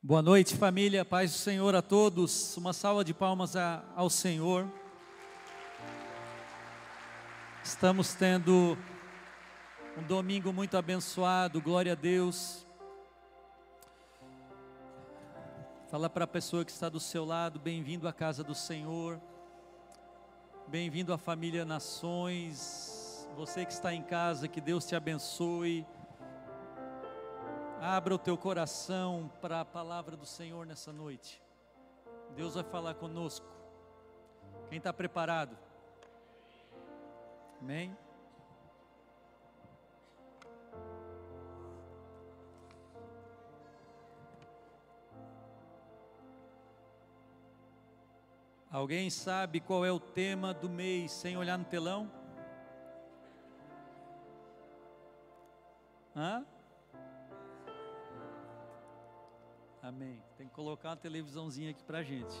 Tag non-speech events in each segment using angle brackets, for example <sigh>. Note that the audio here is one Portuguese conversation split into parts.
Boa noite, família. Paz do Senhor a todos. Uma salva de palmas a, ao Senhor. Estamos tendo um domingo muito abençoado. Glória a Deus. Fala para a pessoa que está do seu lado, bem-vindo à casa do Senhor. Bem-vindo à família Nações. Você que está em casa, que Deus te abençoe. Abra o teu coração para a palavra do Senhor nessa noite. Deus vai falar conosco. Quem está preparado? Amém? Alguém sabe qual é o tema do mês sem olhar no telão? Hã? Amém. Tem que colocar uma televisãozinha aqui para gente.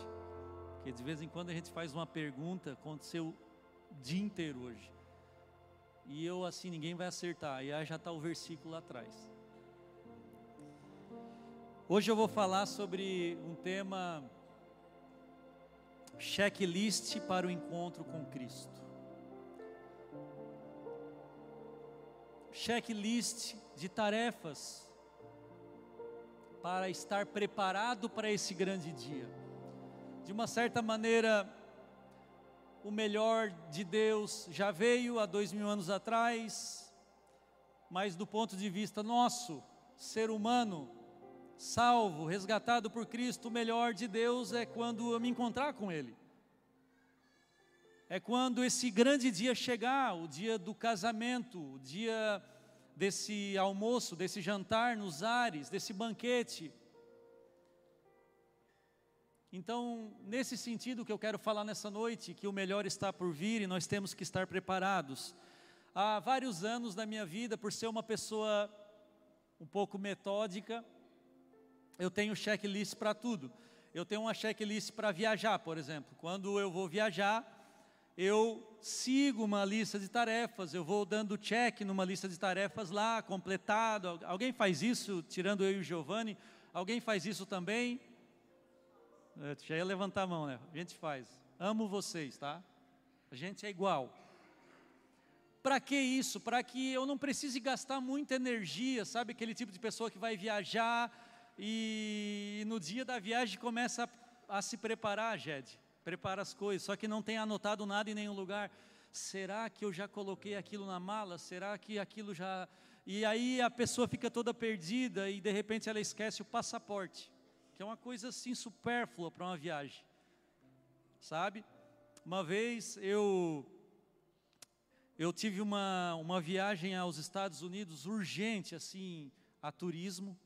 Porque de vez em quando a gente faz uma pergunta, aconteceu o dia inteiro hoje. E eu assim, ninguém vai acertar. E aí já está o versículo lá atrás. Hoje eu vou falar sobre um tema checklist para o encontro com Cristo. Checklist de tarefas para estar preparado para esse grande dia. De uma certa maneira, o melhor de Deus já veio há dois mil anos atrás, mas do ponto de vista nosso, ser humano, salvo, resgatado por Cristo, o melhor de Deus é quando eu me encontrar com Ele. É quando esse grande dia chegar, o dia do casamento, o dia desse almoço, desse jantar nos ares, desse banquete. Então, nesse sentido que eu quero falar nessa noite, que o melhor está por vir e nós temos que estar preparados. Há vários anos da minha vida, por ser uma pessoa um pouco metódica, eu tenho checklist para tudo. Eu tenho uma checklist para viajar, por exemplo. Quando eu vou viajar, eu sigo uma lista de tarefas, eu vou dando check numa lista de tarefas lá, completado. Alguém faz isso, tirando eu e o Giovanni? Alguém faz isso também? Eu já ia levantar a mão, né? A gente faz. Amo vocês, tá? A gente é igual. Para que isso? Para que eu não precise gastar muita energia, sabe? Aquele tipo de pessoa que vai viajar e no dia da viagem começa a, a se preparar, Jed prepara as coisas, só que não tem anotado nada em nenhum lugar. Será que eu já coloquei aquilo na mala? Será que aquilo já. E aí a pessoa fica toda perdida e de repente ela esquece o passaporte, que é uma coisa assim supérflua para uma viagem, sabe? Uma vez eu eu tive uma, uma viagem aos Estados Unidos urgente, assim, a turismo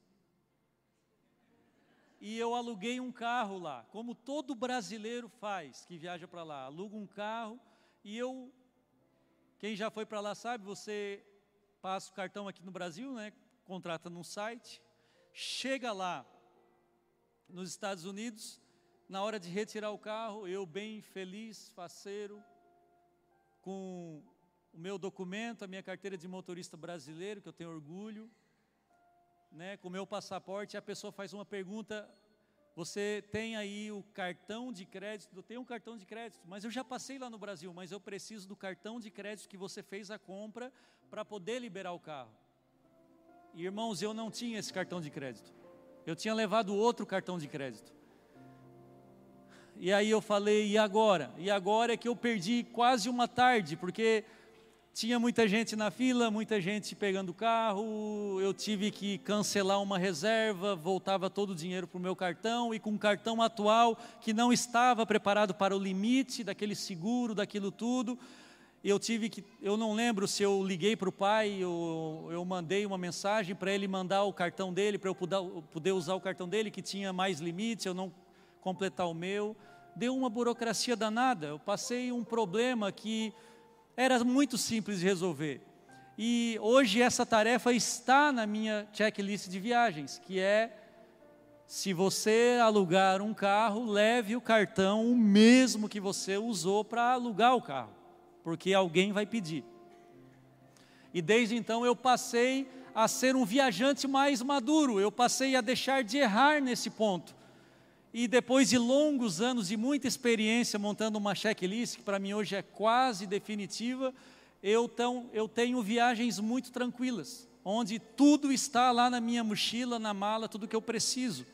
e eu aluguei um carro lá, como todo brasileiro faz que viaja para lá. Aluga um carro e eu, quem já foi para lá sabe, você passa o cartão aqui no Brasil, né? Contrata num site, chega lá nos Estados Unidos, na hora de retirar o carro, eu bem feliz, faceiro, com o meu documento, a minha carteira de motorista brasileiro, que eu tenho orgulho, né, com o meu passaporte, a pessoa faz uma pergunta, você tem aí o cartão de crédito, eu tenho um cartão de crédito, mas eu já passei lá no Brasil, mas eu preciso do cartão de crédito que você fez a compra para poder liberar o carro. E, irmãos, eu não tinha esse cartão de crédito. Eu tinha levado outro cartão de crédito. E aí eu falei, e agora? E agora é que eu perdi quase uma tarde, porque tinha muita gente na fila, muita gente pegando carro, eu tive que cancelar uma reserva, voltava todo o dinheiro para o meu cartão, e com o cartão atual, que não estava preparado para o limite daquele seguro, daquilo tudo, eu tive que, eu não lembro se eu liguei para o pai, eu, eu mandei uma mensagem para ele mandar o cartão dele, para eu poder, usar o cartão dele, que tinha mais limite, eu não completar o meu. Deu uma burocracia danada, eu passei um problema que era muito simples de resolver. E hoje essa tarefa está na minha checklist de viagens, que é se você alugar um carro, leve o cartão o mesmo que você usou para alugar o carro, porque alguém vai pedir. E desde então eu passei a ser um viajante mais maduro, eu passei a deixar de errar nesse ponto. E depois de longos anos e muita experiência montando uma checklist, que para mim hoje é quase definitiva, eu, tão, eu tenho viagens muito tranquilas, onde tudo está lá na minha mochila, na mala, tudo que eu preciso.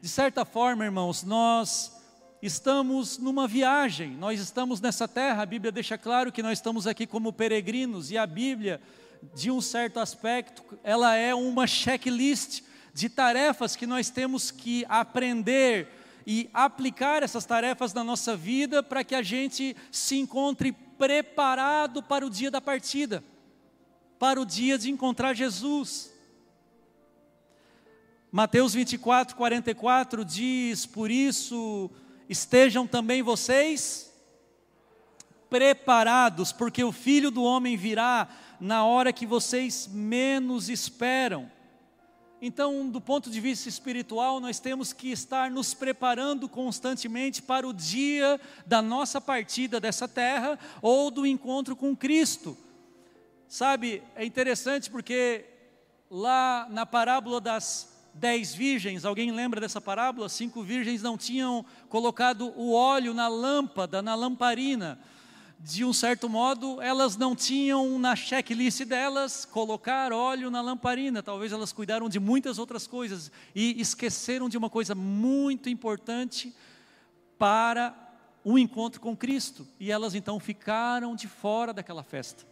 De certa forma, irmãos, nós estamos numa viagem, nós estamos nessa terra, a Bíblia deixa claro que nós estamos aqui como peregrinos, e a Bíblia, de um certo aspecto, ela é uma checklist de tarefas que nós temos que aprender e aplicar essas tarefas na nossa vida para que a gente se encontre preparado para o dia da partida, para o dia de encontrar Jesus. Mateus 24, 44 diz: Por isso estejam também vocês preparados, porque o filho do homem virá na hora que vocês menos esperam. Então, do ponto de vista espiritual, nós temos que estar nos preparando constantemente para o dia da nossa partida dessa terra ou do encontro com Cristo. Sabe, é interessante porque lá na parábola das dez virgens, alguém lembra dessa parábola? Cinco virgens não tinham colocado o óleo na lâmpada, na lamparina de um certo modo, elas não tinham na checklist delas colocar óleo na lamparina. Talvez elas cuidaram de muitas outras coisas e esqueceram de uma coisa muito importante para o encontro com Cristo. E elas então ficaram de fora daquela festa.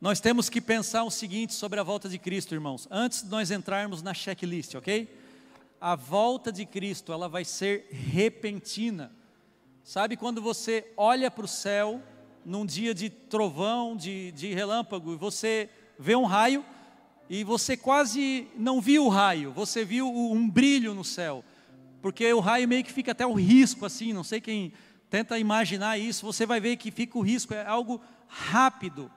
Nós temos que pensar o seguinte sobre a volta de Cristo, irmãos, antes de nós entrarmos na checklist, ok? A volta de Cristo, ela vai ser repentina Sabe quando você olha para o céu num dia de trovão, de, de relâmpago, e você vê um raio, e você quase não viu o raio, você viu um brilho no céu, porque o raio meio que fica até o risco assim, não sei quem tenta imaginar isso, você vai ver que fica o risco, é algo rápido,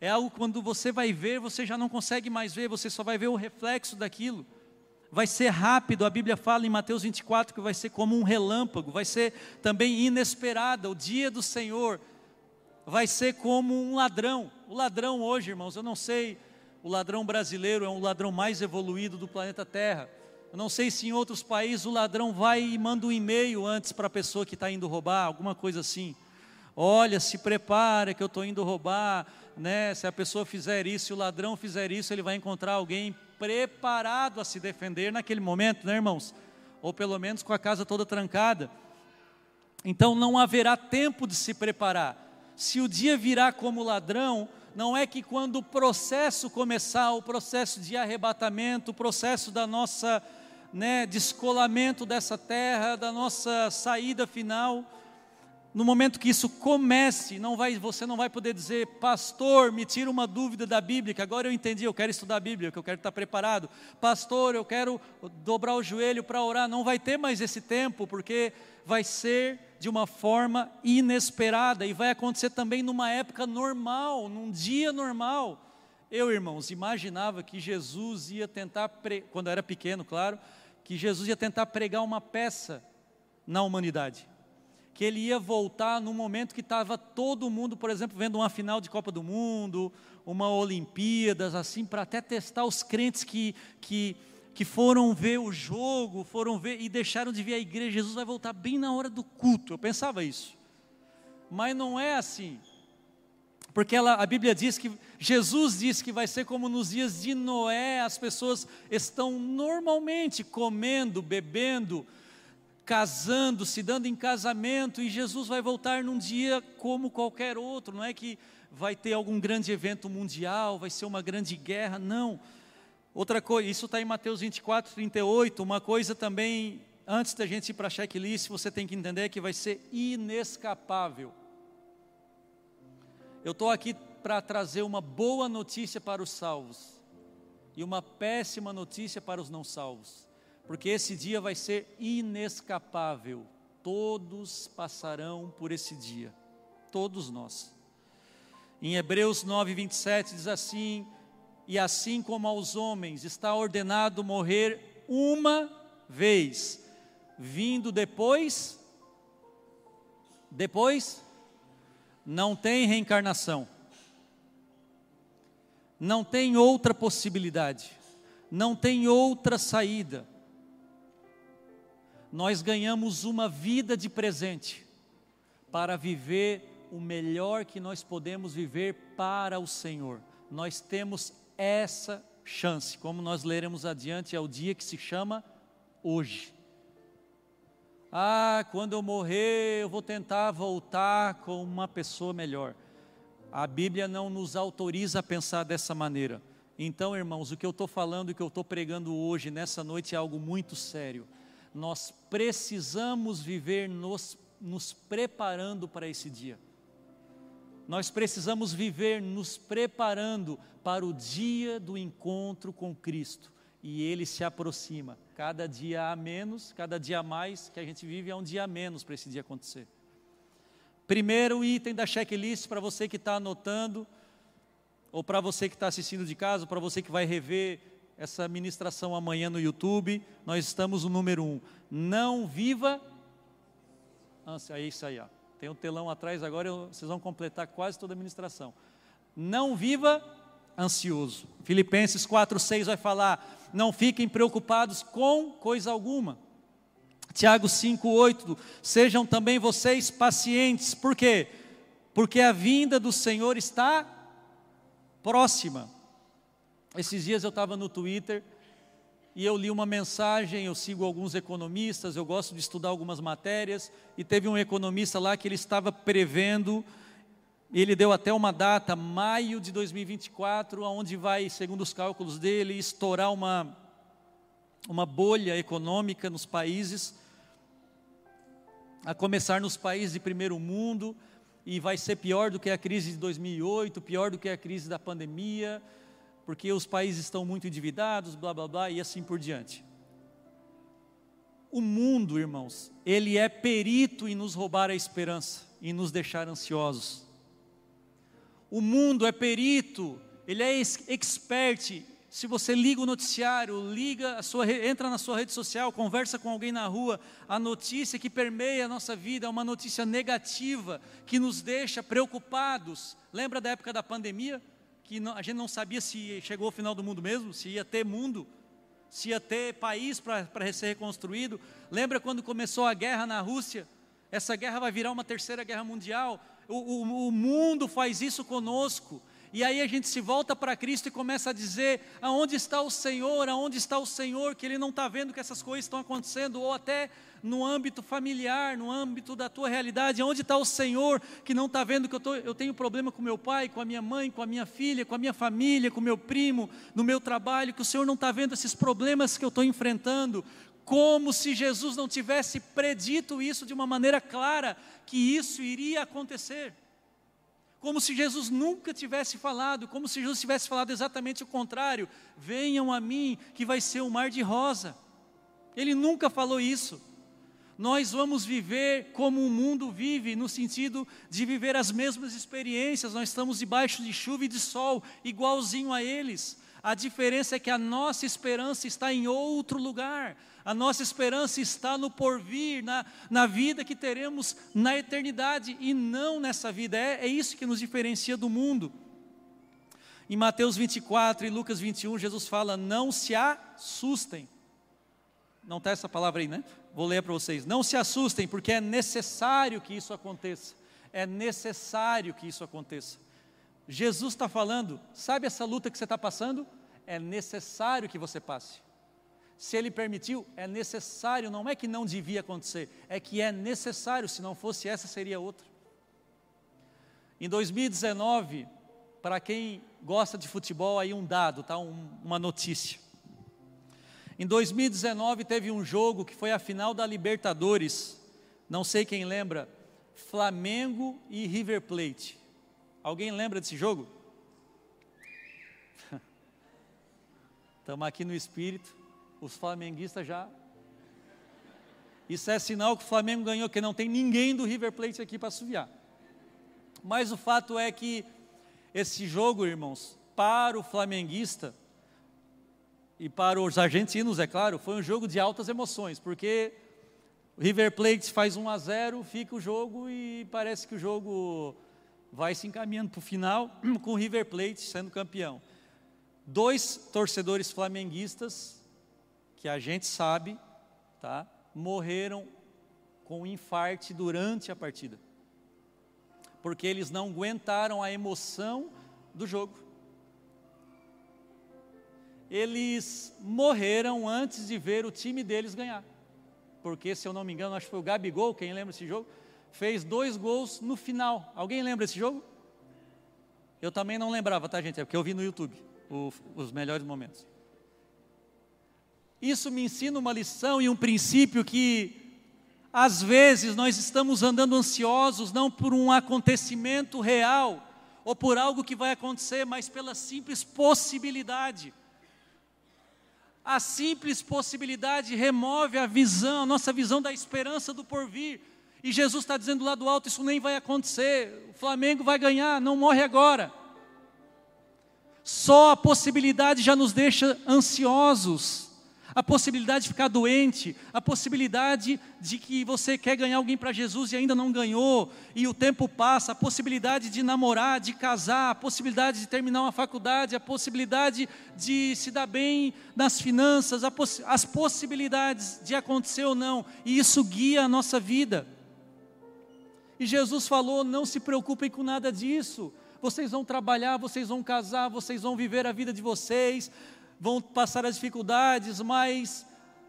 é algo quando você vai ver, você já não consegue mais ver, você só vai ver o reflexo daquilo vai ser rápido, a Bíblia fala em Mateus 24 que vai ser como um relâmpago, vai ser também inesperada, o dia do Senhor vai ser como um ladrão. O ladrão hoje, irmãos, eu não sei, o ladrão brasileiro é o ladrão mais evoluído do planeta Terra. Eu não sei se em outros países o ladrão vai e manda um e-mail antes para a pessoa que está indo roubar, alguma coisa assim. Olha, se prepara que eu estou indo roubar, né? Se a pessoa fizer isso, se o ladrão fizer isso, ele vai encontrar alguém preparado a se defender naquele momento, né, irmãos? Ou pelo menos com a casa toda trancada. Então não haverá tempo de se preparar. Se o dia virá como ladrão, não é que quando o processo começar, o processo de arrebatamento, o processo da nossa né, descolamento dessa terra, da nossa saída final, no momento que isso comece, não vai, você não vai poder dizer, pastor, me tira uma dúvida da Bíblia, que agora eu entendi, eu quero estudar a Bíblia, que eu quero estar preparado. Pastor, eu quero dobrar o joelho para orar. Não vai ter mais esse tempo, porque vai ser de uma forma inesperada e vai acontecer também numa época normal, num dia normal. Eu, irmãos, imaginava que Jesus ia tentar, pre... quando eu era pequeno, claro, que Jesus ia tentar pregar uma peça na humanidade que ele ia voltar no momento que estava todo mundo, por exemplo, vendo uma final de Copa do Mundo, uma Olimpíadas, assim, para até testar os crentes que, que, que foram ver o jogo, foram ver e deixaram de ver a igreja. Jesus vai voltar bem na hora do culto. Eu pensava isso. Mas não é assim. Porque ela, a Bíblia diz que, Jesus diz que vai ser como nos dias de Noé, as pessoas estão normalmente comendo, bebendo, casando, se dando em casamento, e Jesus vai voltar num dia como qualquer outro, não é que vai ter algum grande evento mundial, vai ser uma grande guerra, não. Outra coisa, isso está em Mateus 24, 38, uma coisa também, antes da gente ir para a checklist, você tem que entender que vai ser inescapável. Eu estou aqui para trazer uma boa notícia para os salvos e uma péssima notícia para os não salvos porque esse dia vai ser inescapável. Todos passarão por esse dia, todos nós. Em Hebreus 9, 27 diz assim: E assim como aos homens está ordenado morrer uma vez, vindo depois, depois, não tem reencarnação. Não tem outra possibilidade, não tem outra saída. Nós ganhamos uma vida de presente para viver o melhor que nós podemos viver para o Senhor. Nós temos essa chance, como nós leremos adiante, é o dia que se chama hoje. Ah, quando eu morrer, eu vou tentar voltar com uma pessoa melhor. A Bíblia não nos autoriza a pensar dessa maneira. Então, irmãos, o que eu estou falando e o que eu estou pregando hoje, nessa noite, é algo muito sério. Nós precisamos viver nos, nos preparando para esse dia. Nós precisamos viver nos preparando para o dia do encontro com Cristo. E ele se aproxima. Cada dia a menos, cada dia a mais que a gente vive é um dia a menos para esse dia acontecer. Primeiro item da checklist para você que está anotando, ou para você que está assistindo de casa, para você que vai rever essa ministração amanhã no YouTube, nós estamos no número um. Não viva. É isso aí, ó. Tem um telão atrás agora, eu, vocês vão completar quase toda a ministração. Não viva ansioso. Filipenses 4,6 vai falar: não fiquem preocupados com coisa alguma. Tiago 5,8: sejam também vocês pacientes, por quê? Porque a vinda do Senhor está próxima. Esses dias eu estava no Twitter e eu li uma mensagem, eu sigo alguns economistas, eu gosto de estudar algumas matérias, e teve um economista lá que ele estava prevendo ele deu até uma data, maio de 2024, onde vai, segundo os cálculos dele, estourar uma, uma bolha econômica nos países, a começar nos países de primeiro mundo, e vai ser pior do que a crise de 2008, pior do que a crise da pandemia, porque os países estão muito endividados, blá blá blá, e assim por diante. O mundo, irmãos, ele é perito em nos roubar a esperança, em nos deixar ansiosos. O mundo é perito, ele é expert. Se você liga o noticiário, liga sua, entra na sua rede social, conversa com alguém na rua, a notícia que permeia a nossa vida é uma notícia negativa que nos deixa preocupados. Lembra da época da pandemia? Que a gente não sabia se chegou o final do mundo mesmo, se ia ter mundo, se ia ter país para ser reconstruído. Lembra quando começou a guerra na Rússia? Essa guerra vai virar uma terceira guerra mundial o, o, o mundo faz isso conosco. E aí a gente se volta para Cristo e começa a dizer: aonde está o Senhor? Aonde está o Senhor? Que Ele não está vendo que essas coisas estão acontecendo, ou até no âmbito familiar, no âmbito da tua realidade, onde está o Senhor que não está vendo que eu, tô, eu tenho problema com meu pai, com a minha mãe, com a minha filha, com a minha família, com meu primo, no meu trabalho, que o Senhor não está vendo esses problemas que eu estou enfrentando, como se Jesus não tivesse predito isso de uma maneira clara, que isso iria acontecer. Como se Jesus nunca tivesse falado, como se Jesus tivesse falado exatamente o contrário: venham a mim, que vai ser um mar de rosa. Ele nunca falou isso. Nós vamos viver como o mundo vive, no sentido de viver as mesmas experiências, nós estamos debaixo de chuva e de sol, igualzinho a eles. A diferença é que a nossa esperança está em outro lugar. A nossa esperança está no porvir, na, na vida que teremos na eternidade e não nessa vida. É, é isso que nos diferencia do mundo. Em Mateus 24 e Lucas 21, Jesus fala: Não se assustem. Não está essa palavra aí, né? Vou ler para vocês. Não se assustem, porque é necessário que isso aconteça. É necessário que isso aconteça. Jesus está falando, sabe essa luta que você está passando? É necessário que você passe. Se Ele permitiu, é necessário, não é que não devia acontecer, é que é necessário, se não fosse essa, seria outra. Em 2019, para quem gosta de futebol, aí um dado, tá? Um, uma notícia. Em 2019 teve um jogo que foi a final da Libertadores, não sei quem lembra, Flamengo e River Plate. Alguém lembra desse jogo? <laughs> Estamos aqui no espírito, os flamenguistas já. Isso é sinal que o Flamengo ganhou, que não tem ninguém do River Plate aqui para assoviar. Mas o fato é que esse jogo, irmãos, para o flamenguista e para os argentinos, é claro, foi um jogo de altas emoções, porque o River Plate faz 1 a 0, fica o jogo e parece que o jogo vai se encaminhando para o final <clears throat> com o River Plate sendo campeão. dois torcedores flamenguistas, que a gente sabe, tá, morreram com infarte durante a partida. Porque eles não aguentaram a emoção do jogo. Eles morreram antes de ver o time deles ganhar. Porque, se eu não me engano, acho que foi o Gabigol, quem lembra desse jogo? Fez dois gols no final. Alguém lembra desse jogo? Eu também não lembrava, tá, gente? É porque eu vi no YouTube o, os melhores momentos. Isso me ensina uma lição e um princípio que, às vezes, nós estamos andando ansiosos não por um acontecimento real ou por algo que vai acontecer, mas pela simples possibilidade. A simples possibilidade remove a visão, a nossa visão da esperança do porvir. E Jesus está dizendo lá do alto: isso nem vai acontecer. O Flamengo vai ganhar, não morre agora. Só a possibilidade já nos deixa ansiosos. A possibilidade de ficar doente, a possibilidade de que você quer ganhar alguém para Jesus e ainda não ganhou, e o tempo passa, a possibilidade de namorar, de casar, a possibilidade de terminar uma faculdade, a possibilidade de se dar bem nas finanças, as possibilidades de acontecer ou não, e isso guia a nossa vida. E Jesus falou: não se preocupem com nada disso. Vocês vão trabalhar, vocês vão casar, vocês vão viver a vida de vocês, vão passar as dificuldades, mas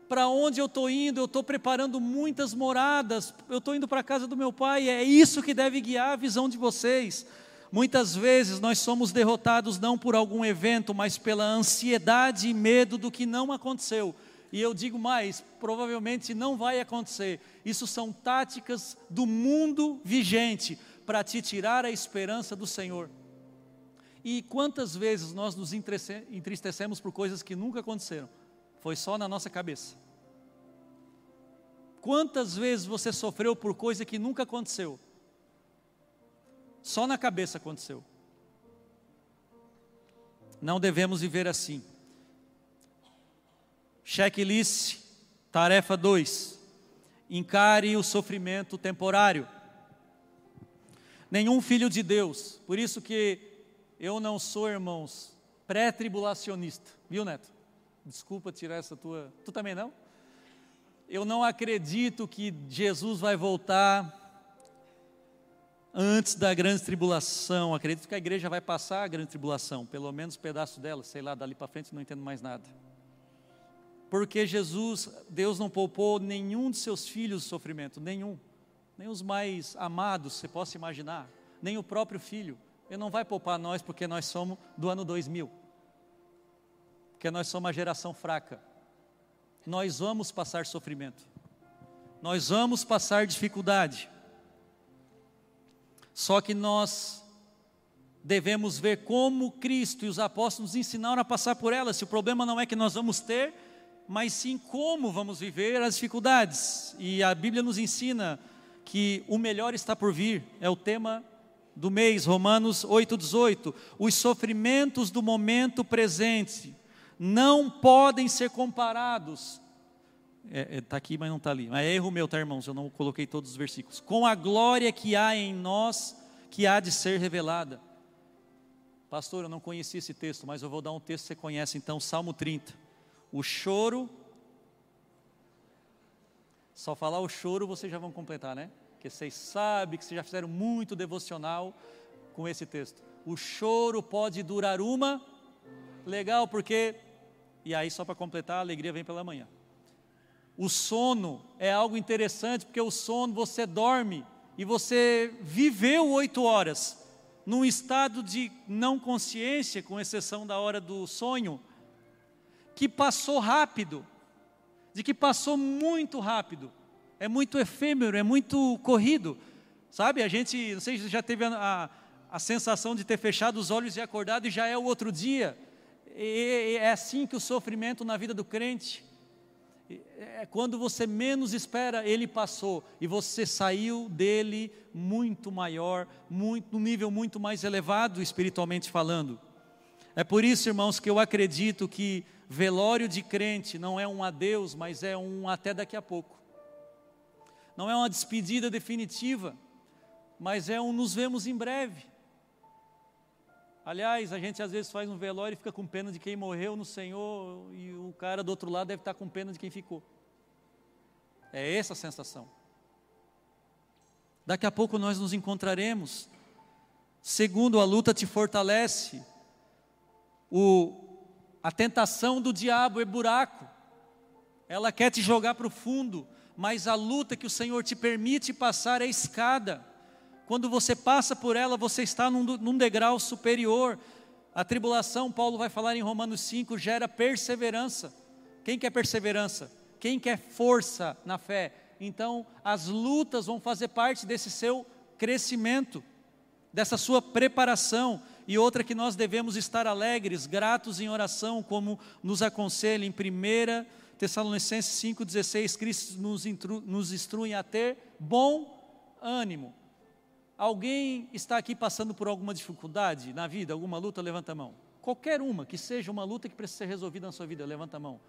para onde eu estou indo? Eu estou preparando muitas moradas, eu estou indo para a casa do meu pai, é isso que deve guiar a visão de vocês. Muitas vezes nós somos derrotados não por algum evento, mas pela ansiedade e medo do que não aconteceu. E eu digo mais, provavelmente não vai acontecer. Isso são táticas do mundo vigente para te tirar a esperança do Senhor. E quantas vezes nós nos entristecemos por coisas que nunca aconteceram? Foi só na nossa cabeça. Quantas vezes você sofreu por coisa que nunca aconteceu? Só na cabeça aconteceu. Não devemos viver assim. Checklist, tarefa 2. Encare o sofrimento temporário. Nenhum filho de Deus, por isso que eu não sou, irmãos, pré-tribulacionista, viu, Neto? Desculpa tirar essa tua. Tu também não? Eu não acredito que Jesus vai voltar antes da grande tribulação. Acredito que a igreja vai passar a grande tribulação, pelo menos um pedaço dela, sei lá, dali para frente não entendo mais nada. Porque Jesus, Deus não poupou nenhum de seus filhos sofrimento, nenhum. Nem os mais amados, você possa imaginar, nem o próprio filho. Ele não vai poupar nós porque nós somos do ano 2000. Porque nós somos uma geração fraca. Nós vamos passar sofrimento. Nós vamos passar dificuldade. Só que nós devemos ver como Cristo e os apóstolos nos ensinaram a passar por elas. Se o problema não é que nós vamos ter, mas sim como vamos viver as dificuldades. E a Bíblia nos ensina que o melhor está por vir, é o tema do mês, Romanos 8,18. Os sofrimentos do momento presente não podem ser comparados. Está é, é, tá aqui, mas não está ali. É erro meu, tá, irmãos? Eu não coloquei todos os versículos. Com a glória que há em nós, que há de ser revelada. Pastor, eu não conhecia esse texto, mas eu vou dar um texto que você conhece, então, Salmo 30. O choro. Só falar o choro vocês já vão completar, né? Porque vocês sabem que vocês já fizeram muito devocional com esse texto. O choro pode durar uma, legal, porque. E aí, só para completar, a alegria vem pela manhã. O sono é algo interessante, porque o sono você dorme e você viveu oito horas num estado de não consciência, com exceção da hora do sonho, que passou rápido, de que passou muito rápido é muito efêmero, é muito corrido. Sabe, a gente, não sei se já teve a, a, a sensação de ter fechado os olhos e acordado e já é o outro dia. E, é assim que o sofrimento na vida do crente. É quando você menos espera, ele passou e você saiu dele muito maior, muito, num nível muito mais elevado espiritualmente falando. É por isso, irmãos, que eu acredito que velório de crente não é um adeus, mas é um até daqui a pouco não é uma despedida definitiva, mas é um nos vemos em breve. Aliás, a gente às vezes faz um velório e fica com pena de quem morreu no Senhor e o cara do outro lado deve estar com pena de quem ficou. É essa a sensação. Daqui a pouco nós nos encontraremos. Segundo, a luta te fortalece. O, a tentação do diabo é buraco. Ela quer te jogar para o fundo, mas a luta que o Senhor te permite passar é escada. Quando você passa por ela, você está num, num degrau superior. A tribulação, Paulo vai falar em Romanos 5, gera perseverança. Quem quer perseverança? Quem quer força na fé? Então, as lutas vão fazer parte desse seu crescimento, dessa sua preparação. E outra que nós devemos estar alegres, gratos em oração, como nos aconselha em 1 Tessalonicenses 5,16, Cristo nos, nos instrui a ter bom ânimo. Alguém está aqui passando por alguma dificuldade na vida, alguma luta? Levanta a mão. Qualquer uma, que seja uma luta que precisa ser resolvida na sua vida, levanta a mão.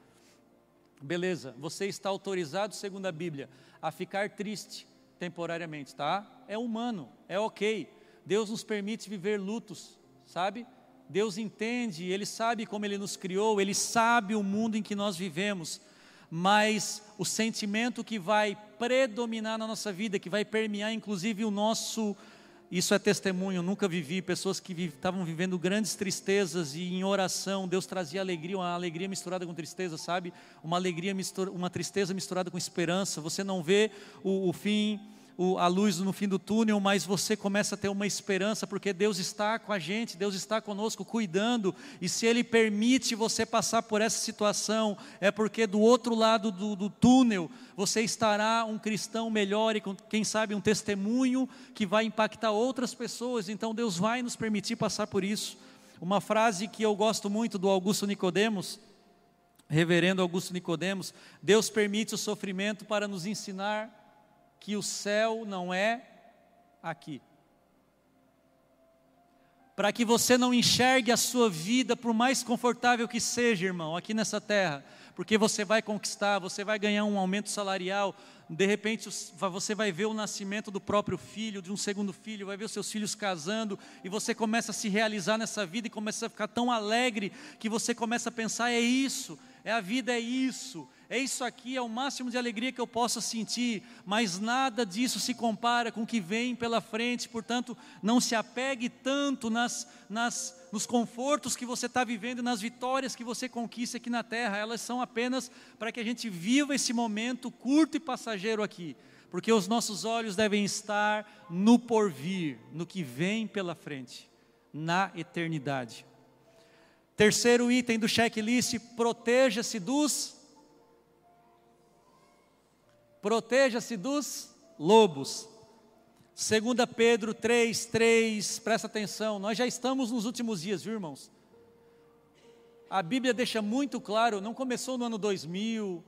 Beleza, você está autorizado, segundo a Bíblia, a ficar triste temporariamente, tá? É humano, é ok. Deus nos permite viver lutos, sabe? Deus entende, Ele sabe como Ele nos criou, Ele sabe o mundo em que nós vivemos, mas o sentimento que vai predominar na nossa vida, que vai permear inclusive o nosso. Isso é testemunho, eu nunca vivi pessoas que estavam vivendo grandes tristezas e em oração Deus trazia alegria, uma alegria misturada com tristeza, sabe? Uma alegria mistura, uma tristeza misturada com esperança. Você não vê o, o fim o, a luz no fim do túnel, mas você começa a ter uma esperança, porque Deus está com a gente, Deus está conosco cuidando, e se Ele permite você passar por essa situação, é porque do outro lado do, do túnel você estará um cristão melhor e, com, quem sabe, um testemunho que vai impactar outras pessoas, então Deus vai nos permitir passar por isso. Uma frase que eu gosto muito do Augusto Nicodemos, reverendo Augusto Nicodemos, Deus permite o sofrimento para nos ensinar que o céu não é aqui. Para que você não enxergue a sua vida, por mais confortável que seja, irmão, aqui nessa terra, porque você vai conquistar, você vai ganhar um aumento salarial, de repente você vai ver o nascimento do próprio filho, de um segundo filho, vai ver os seus filhos casando, e você começa a se realizar nessa vida e começa a ficar tão alegre que você começa a pensar: é isso, é a vida, é isso, é isso aqui, é o máximo de alegria que eu possa sentir, mas nada disso se compara com o que vem pela frente, portanto, não se apegue tanto nas, nas, nos confortos que você está vivendo e nas vitórias que você conquista aqui na terra, elas são apenas para que a gente viva esse momento curto e passageiro aqui, porque os nossos olhos devem estar no porvir, no que vem pela frente, na eternidade. Terceiro item do checklist: proteja-se dos proteja-se dos lobos. 2 Pedro 3, 3, presta atenção, nós já estamos nos últimos dias, viu irmãos? A Bíblia deixa muito claro, não começou no ano 2000,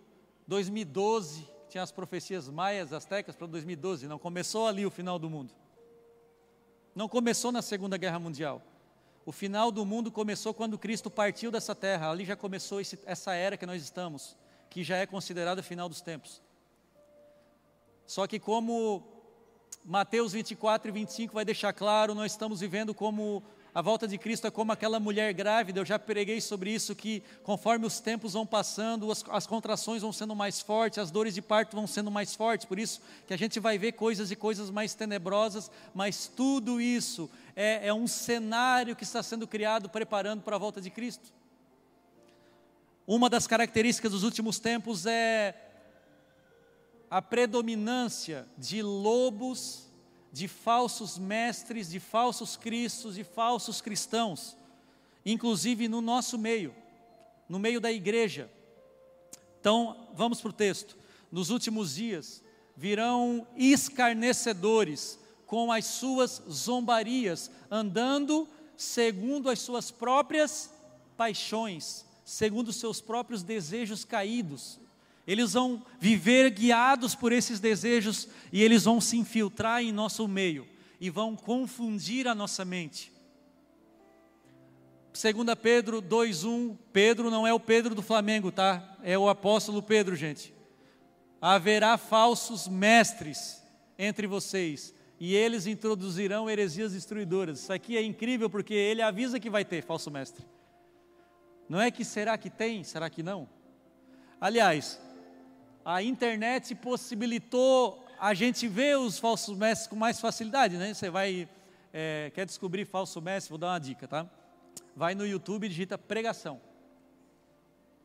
2012, tinha as profecias maias, astecas para 2012, não começou ali o final do mundo. Não começou na Segunda Guerra Mundial. O final do mundo começou quando Cristo partiu dessa terra, ali já começou esse, essa era que nós estamos, que já é considerada o final dos tempos. Só que como Mateus 24 e 25 vai deixar claro, nós estamos vivendo como a volta de Cristo é como aquela mulher grávida, eu já preguei sobre isso, que conforme os tempos vão passando, as, as, contrações vão sendo mais fortes, as dores de parto vão sendo mais fortes, por isso que a gente vai ver coisas e coisas mais tenebrosas, mas tudo isso é, é um cenário que está sendo criado preparando para a volta de Cristo. Uma das características dos últimos tempos é a predominância de lobos, de falsos mestres, de falsos cristos, de falsos cristãos, inclusive no nosso meio, no meio da igreja. Então, vamos para o texto. Nos últimos dias virão escarnecedores com as suas zombarias, andando segundo as suas próprias paixões, segundo os seus próprios desejos caídos. Eles vão viver guiados por esses desejos e eles vão se infiltrar em nosso meio e vão confundir a nossa mente. 2 Pedro 2:1, Pedro não é o Pedro do Flamengo, tá? É o apóstolo Pedro, gente. Haverá falsos mestres entre vocês, e eles introduzirão heresias destruidoras. Isso aqui é incrível porque ele avisa que vai ter falso mestre. Não é que será que tem, será que não? Aliás, a internet possibilitou a gente ver os falsos mestres com mais facilidade, né? Você vai, é, quer descobrir falso mestre, vou dar uma dica, tá? Vai no YouTube e digita pregação.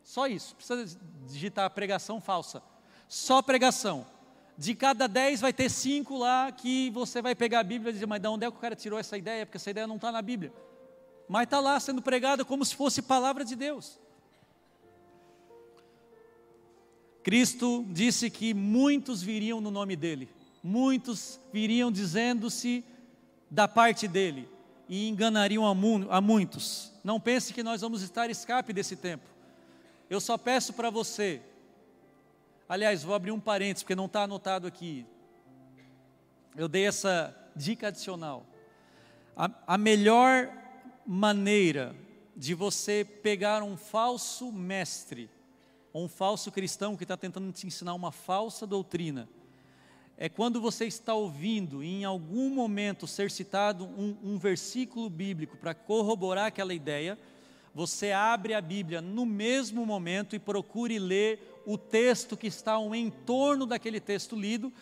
Só isso, precisa digitar pregação falsa. Só pregação. De cada dez vai ter cinco lá que você vai pegar a Bíblia e dizer, mas de onde é que o cara tirou essa ideia? Porque essa ideia não está na Bíblia. Mas está lá sendo pregada como se fosse palavra de Deus. Cristo disse que muitos viriam no nome dele, muitos viriam dizendo-se da parte dele e enganariam a, mu a muitos. Não pense que nós vamos estar escape desse tempo. Eu só peço para você Aliás, vou abrir um parênteses, porque não está anotado aqui. Eu dei essa dica adicional. A, a melhor maneira de você pegar um falso mestre, ou um falso cristão que está tentando te ensinar uma falsa doutrina, é quando você está ouvindo em algum momento ser citado um, um versículo bíblico para corroborar aquela ideia, você abre a Bíblia no mesmo momento e procure ler o texto que está ao entorno daquele texto lido,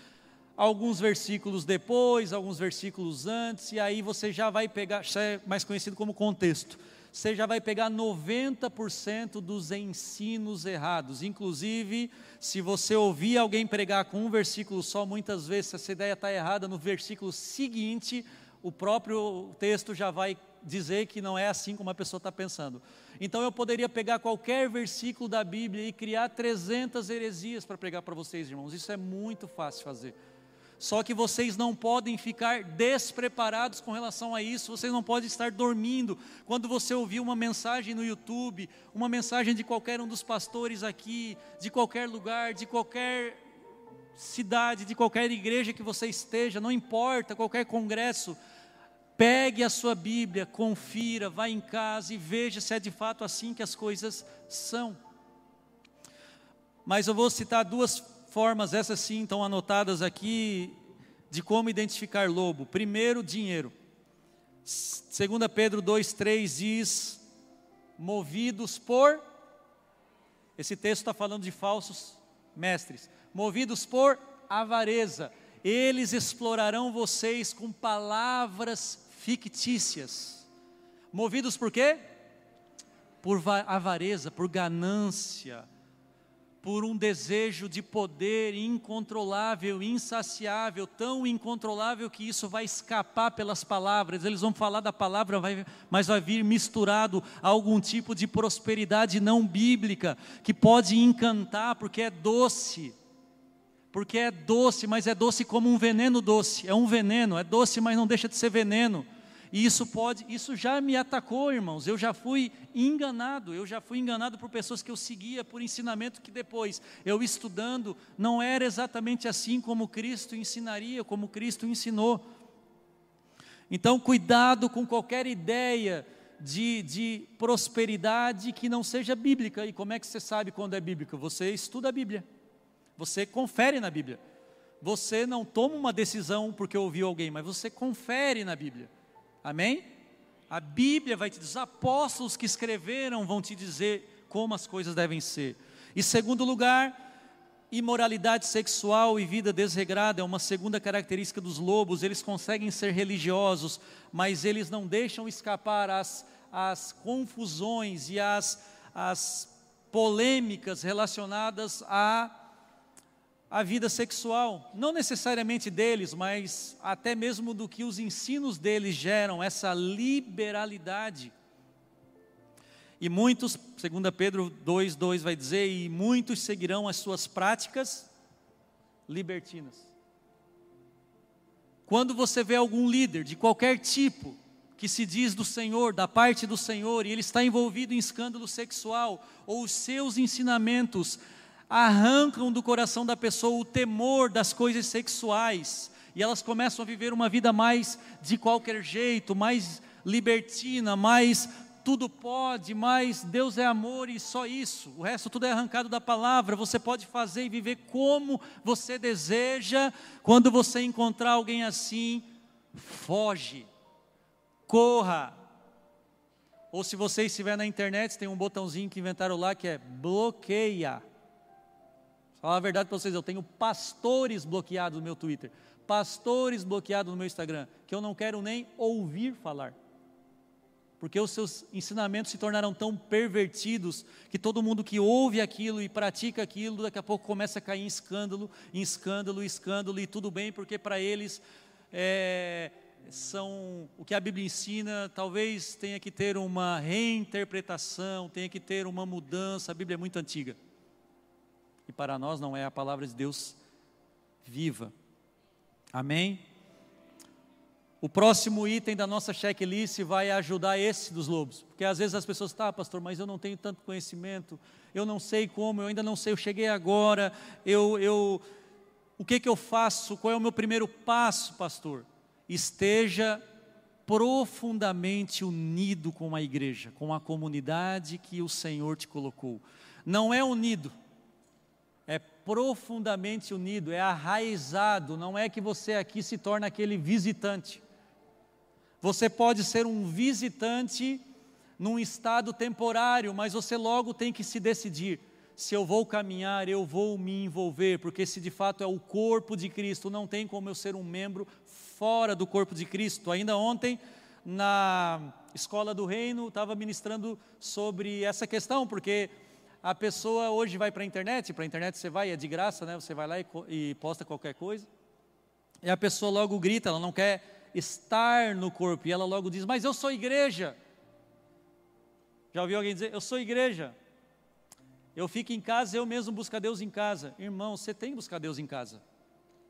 alguns versículos depois, alguns versículos antes, e aí você já vai pegar, isso é mais conhecido como contexto, você já vai pegar 90% dos ensinos errados. Inclusive, se você ouvir alguém pregar com um versículo só, muitas vezes, se essa ideia está errada, no versículo seguinte, o próprio texto já vai dizer que não é assim como a pessoa está pensando. Então eu poderia pegar qualquer versículo da Bíblia e criar 300 heresias para pregar para vocês, irmãos. Isso é muito fácil fazer. Só que vocês não podem ficar despreparados com relação a isso, vocês não podem estar dormindo. Quando você ouvir uma mensagem no YouTube, uma mensagem de qualquer um dos pastores aqui, de qualquer lugar, de qualquer cidade, de qualquer igreja que você esteja, não importa, qualquer congresso, Pegue a sua Bíblia, confira, vá em casa e veja se é de fato assim que as coisas são. Mas eu vou citar duas formas, essas sim estão anotadas aqui, de como identificar lobo. Primeiro, dinheiro. 2 Pedro 2,3 diz: movidos por. Esse texto está falando de falsos mestres. Movidos por avareza. Eles explorarão vocês com palavras fictícias. Movidos por quê? Por avareza, por ganância, por um desejo de poder incontrolável, insaciável, tão incontrolável que isso vai escapar pelas palavras. Eles vão falar da palavra, mas vai vir misturado a algum tipo de prosperidade não bíblica, que pode encantar porque é doce porque é doce, mas é doce como um veneno doce. É um veneno, é doce, mas não deixa de ser veneno. E isso pode, isso já me atacou, irmãos. Eu já fui enganado, eu já fui enganado por pessoas que eu seguia por ensinamento que depois eu estudando não era exatamente assim como Cristo ensinaria, como Cristo ensinou. Então, cuidado com qualquer ideia de, de prosperidade que não seja bíblica. E como é que você sabe quando é bíblica? Você estuda a Bíblia, você confere na Bíblia. Você não toma uma decisão porque ouviu alguém, mas você confere na Bíblia. Amém? A Bíblia vai te dizer, os apóstolos que escreveram vão te dizer como as coisas devem ser. E segundo lugar, imoralidade sexual e vida desregrada é uma segunda característica dos lobos. Eles conseguem ser religiosos, mas eles não deixam escapar as, as confusões e as, as polêmicas relacionadas a a vida sexual, não necessariamente deles, mas até mesmo do que os ensinos deles geram, essa liberalidade. E muitos, segundo Pedro 2:2 vai dizer, e muitos seguirão as suas práticas libertinas. Quando você vê algum líder de qualquer tipo que se diz do Senhor, da parte do Senhor, e ele está envolvido em escândalo sexual, ou os seus ensinamentos arrancam do coração da pessoa o temor das coisas sexuais, e elas começam a viver uma vida mais de qualquer jeito, mais libertina, mais tudo pode, mas Deus é amor e só isso. O resto tudo é arrancado da palavra. Você pode fazer e viver como você deseja. Quando você encontrar alguém assim, foge, corra. Ou se você estiver na internet, tem um botãozinho que inventaram lá que é bloqueia. Falar a verdade para vocês, eu tenho pastores bloqueados no meu Twitter, pastores bloqueados no meu Instagram, que eu não quero nem ouvir falar porque os seus ensinamentos se tornaram tão pervertidos que todo mundo que ouve aquilo e pratica aquilo, daqui a pouco começa a cair em escândalo, em escândalo, escândalo, e tudo bem, porque para eles é, são o que a Bíblia ensina, talvez tenha que ter uma reinterpretação, tenha que ter uma mudança, a Bíblia é muito antiga. E para nós não é a palavra de Deus viva. Amém? O próximo item da nossa checklist vai ajudar esse dos lobos. Porque às vezes as pessoas, tá, pastor, mas eu não tenho tanto conhecimento, eu não sei como, eu ainda não sei, eu cheguei agora, eu, eu, o que que eu faço? Qual é o meu primeiro passo, pastor? Esteja profundamente unido com a igreja, com a comunidade que o Senhor te colocou. Não é unido, profundamente unido, é arraizado, não é que você aqui se torna aquele visitante. Você pode ser um visitante num estado temporário, mas você logo tem que se decidir. Se eu vou caminhar, eu vou me envolver, porque se de fato é o corpo de Cristo, não tem como eu ser um membro fora do corpo de Cristo. Ainda ontem, na escola do reino, estava ministrando sobre essa questão, porque a pessoa hoje vai para a internet, para a internet você vai, é de graça, né? Você vai lá e, e posta qualquer coisa, e a pessoa logo grita, ela não quer estar no corpo. E ela logo diz: Mas eu sou igreja. Já ouviu alguém dizer: Eu sou igreja? Eu fico em casa, eu mesmo busco Deus em casa. Irmão, você tem que buscar Deus em casa.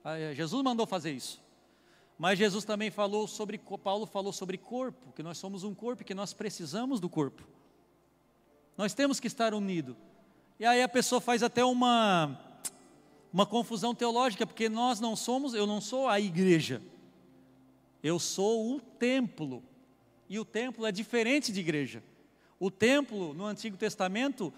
Ah, é, Jesus mandou fazer isso. Mas Jesus também falou sobre, Paulo falou sobre corpo, que nós somos um corpo, que nós precisamos do corpo. Nós temos que estar unidos. E aí a pessoa faz até uma, uma confusão teológica, porque nós não somos, eu não sou a igreja. Eu sou o templo. E o templo é diferente de igreja. O templo, no Antigo Testamento,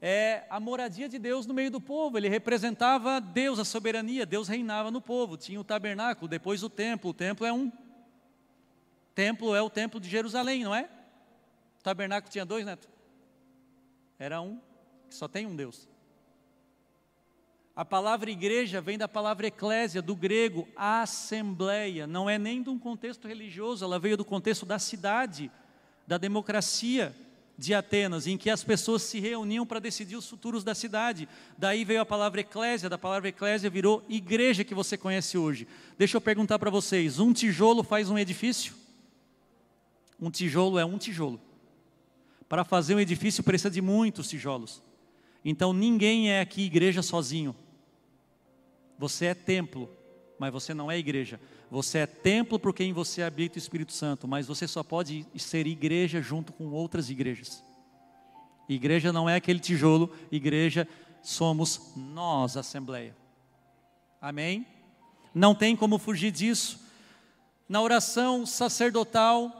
é a moradia de Deus no meio do povo. Ele representava Deus, a soberania. Deus reinava no povo. Tinha o tabernáculo, depois o templo. O templo é um. Templo é o templo de Jerusalém, não é? O tabernáculo tinha dois, neto? Era um, que só tem um Deus. A palavra igreja vem da palavra eclésia, do grego assembleia, não é nem de um contexto religioso, ela veio do contexto da cidade, da democracia de Atenas, em que as pessoas se reuniam para decidir os futuros da cidade. Daí veio a palavra eclésia, da palavra eclésia virou igreja que você conhece hoje. Deixa eu perguntar para vocês: um tijolo faz um edifício? Um tijolo é um tijolo. Para fazer um edifício precisa de muitos tijolos. Então ninguém é aqui igreja sozinho. Você é templo, mas você não é igreja. Você é templo por quem você habita o Espírito Santo, mas você só pode ser igreja junto com outras igrejas. Igreja não é aquele tijolo, igreja somos nós, Assembleia. Amém? Não tem como fugir disso. Na oração sacerdotal,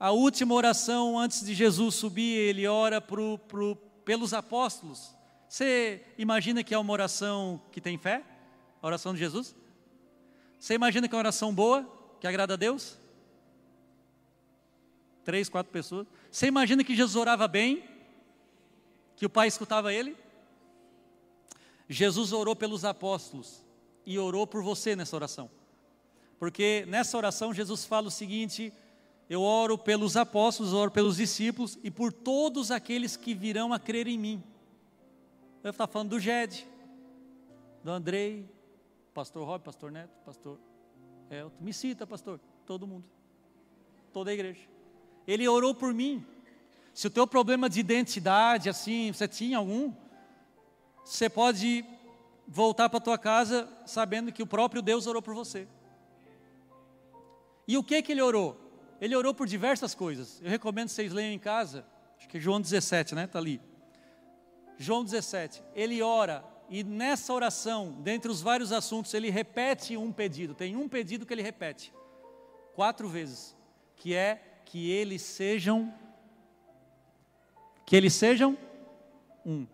a última oração antes de Jesus subir, ele ora pro, pro, pelos apóstolos. Você imagina que é uma oração que tem fé? A oração de Jesus? Você imagina que é uma oração boa, que agrada a Deus? Três, quatro pessoas. Você imagina que Jesus orava bem? Que o Pai escutava ele? Jesus orou pelos apóstolos e orou por você nessa oração. Porque nessa oração Jesus fala o seguinte: eu oro pelos apóstolos, oro pelos discípulos e por todos aqueles que virão a crer em mim. Eu estava falando do Ged, do Andrei, pastor Rob, pastor Neto, pastor Elton. Me cita, pastor, todo mundo, toda a igreja. Ele orou por mim. Se o teu problema de identidade, assim, você tinha algum, você pode voltar para a tua casa sabendo que o próprio Deus orou por você. E o que que ele orou? Ele orou por diversas coisas. Eu recomendo vocês leiam em casa. Acho que é João 17, né? Está ali. João 17, ele ora e nessa oração, dentre os vários assuntos, ele repete um pedido. Tem um pedido que ele repete quatro vezes, que é que eles sejam Que eles sejam um.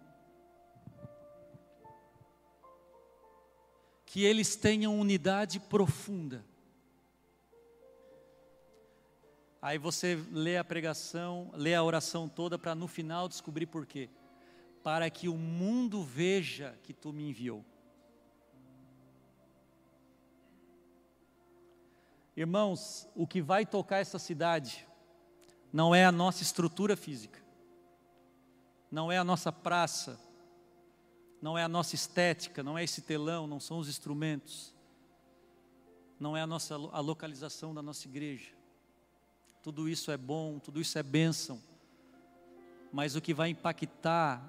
Que eles tenham unidade profunda. Aí você lê a pregação, lê a oração toda para no final descobrir por quê. Para que o mundo veja que tu me enviou. Irmãos, o que vai tocar essa cidade não é a nossa estrutura física, não é a nossa praça, não é a nossa estética, não é esse telão, não são os instrumentos, não é a nossa a localização da nossa igreja. Tudo isso é bom, tudo isso é bênção. Mas o que vai impactar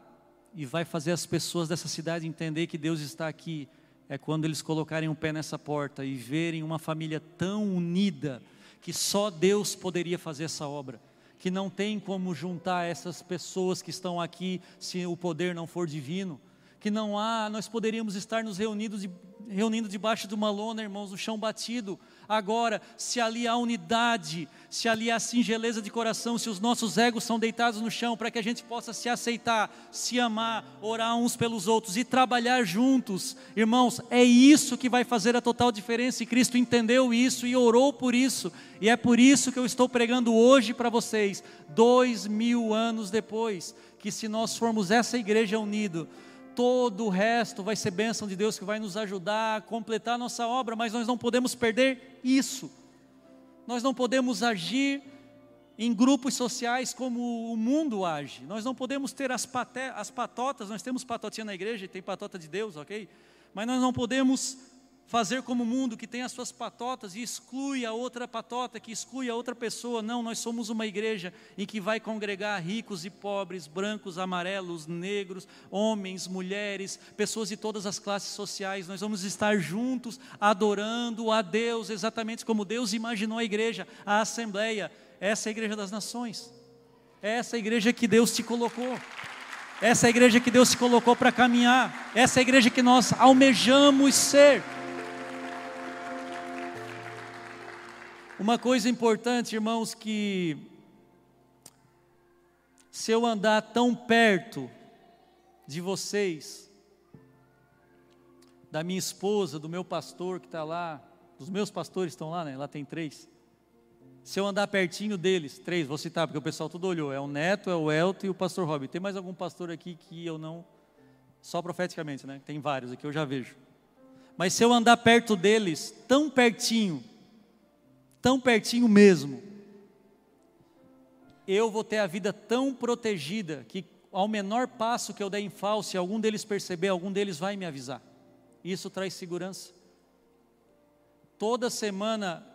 e vai fazer as pessoas dessa cidade entender que Deus está aqui é quando eles colocarem um pé nessa porta e verem uma família tão unida que só Deus poderia fazer essa obra, que não tem como juntar essas pessoas que estão aqui se o poder não for divino, que não há, nós poderíamos estar nos reunidos, reunindo debaixo de uma lona, irmãos, no chão batido, Agora, se ali há unidade, se ali há singeleza de coração, se os nossos egos são deitados no chão, para que a gente possa se aceitar, se amar, orar uns pelos outros e trabalhar juntos, irmãos, é isso que vai fazer a total diferença. E Cristo entendeu isso e orou por isso, e é por isso que eu estou pregando hoje para vocês, dois mil anos depois, que se nós formos essa igreja unida, todo o resto vai ser bênção de Deus que vai nos ajudar a completar a nossa obra, mas nós não podemos perder isso. Nós não podemos agir em grupos sociais como o mundo age. Nós não podemos ter as, paté, as patotas, nós temos patotinha na igreja, tem patota de Deus, ok? Mas nós não podemos fazer como o mundo que tem as suas patotas e exclui a outra patota, que exclui a outra pessoa. Não, nós somos uma igreja em que vai congregar ricos e pobres, brancos, amarelos, negros, homens, mulheres, pessoas de todas as classes sociais. Nós vamos estar juntos adorando a Deus, exatamente como Deus imaginou a igreja, a assembleia. Essa é a igreja das nações. Essa é a igreja que Deus te colocou. Essa é a igreja que Deus te colocou para caminhar. Essa é a igreja que nós almejamos ser. Uma coisa importante, irmãos, que se eu andar tão perto de vocês, da minha esposa, do meu pastor que está lá, dos meus pastores estão lá, né? Lá tem três. Se eu andar pertinho deles, três, vou citar, porque o pessoal tudo olhou: é o Neto, é o Elton e o pastor Rob. Tem mais algum pastor aqui que eu não. Só profeticamente, né? Tem vários aqui, eu já vejo. Mas se eu andar perto deles, tão pertinho, tão pertinho mesmo, eu vou ter a vida tão protegida que ao menor passo que eu der em falso, se algum deles perceber, algum deles vai me avisar. Isso traz segurança. Toda semana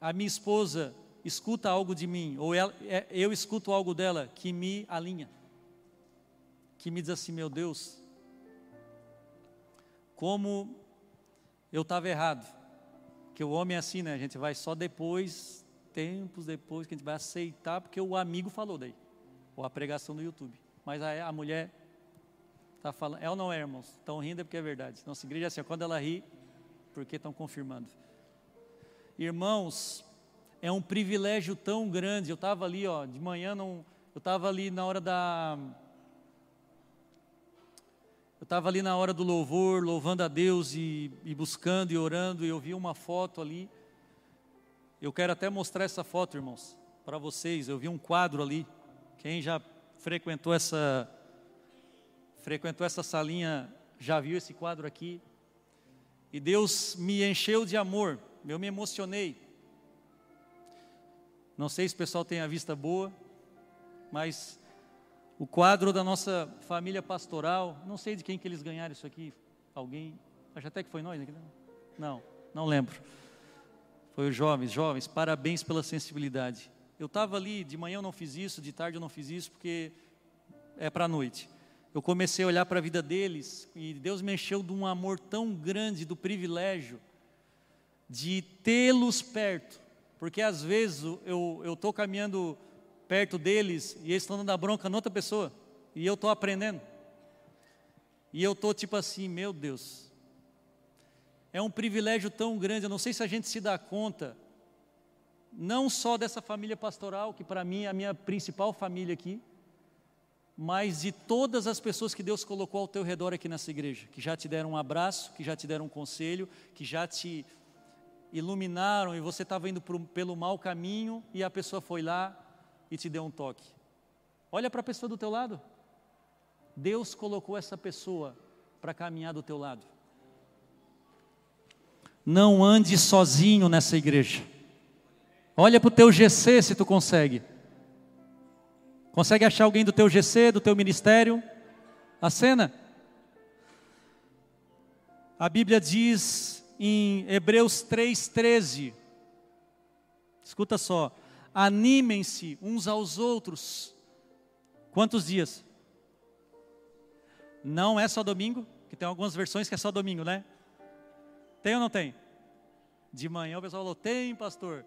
a minha esposa escuta algo de mim, ou ela, é, eu escuto algo dela que me alinha, que me diz assim: meu Deus, como eu estava errado porque o homem é assim, né? A gente vai só depois, tempos depois, que a gente vai aceitar, porque o amigo falou daí. Ou a pregação no YouTube. Mas a, a mulher está falando. É ou não é, irmãos? Estão rindo é porque é verdade. Nossa igreja é assim, quando ela ri, porque estão confirmando. Irmãos, é um privilégio tão grande. Eu estava ali, ó, de manhã, não, eu estava ali na hora da eu estava ali na hora do louvor, louvando a Deus e, e, buscando e orando, e eu vi uma foto ali. Eu quero até mostrar essa foto, irmãos, para vocês. Eu vi um quadro ali. Quem já frequentou essa frequentou essa salinha já viu esse quadro aqui. E Deus me encheu de amor. Eu me emocionei. Não sei se o pessoal tem a vista boa, mas o quadro da nossa família pastoral, não sei de quem que eles ganharam isso aqui, alguém, acho até que foi nós, né? não, não lembro, foi os jovens, jovens, parabéns pela sensibilidade, eu estava ali, de manhã eu não fiz isso, de tarde eu não fiz isso, porque é para a noite, eu comecei a olhar para a vida deles, e Deus me encheu de um amor tão grande, do privilégio, de tê-los perto, porque às vezes eu estou caminhando perto deles e eles estão dando a bronca noutra pessoa. E eu estou aprendendo. E eu estou tipo assim, meu Deus. É um privilégio tão grande, eu não sei se a gente se dá conta, não só dessa família pastoral, que para mim é a minha principal família aqui, mas de todas as pessoas que Deus colocou ao teu redor aqui nessa igreja, que já te deram um abraço, que já te deram um conselho, que já te iluminaram e você estava indo pro, pelo mau caminho e a pessoa foi lá e te deu um toque. Olha para a pessoa do teu lado. Deus colocou essa pessoa para caminhar do teu lado. Não ande sozinho nessa igreja. Olha para o teu GC se tu consegue. Consegue achar alguém do teu GC, do teu ministério? A cena? A Bíblia diz em Hebreus 3,13: escuta só, animem-se uns aos outros. Quantos dias? Não é só domingo, que tem algumas versões que é só domingo, né? Tem ou não tem? De manhã o pessoal falou, tem, pastor.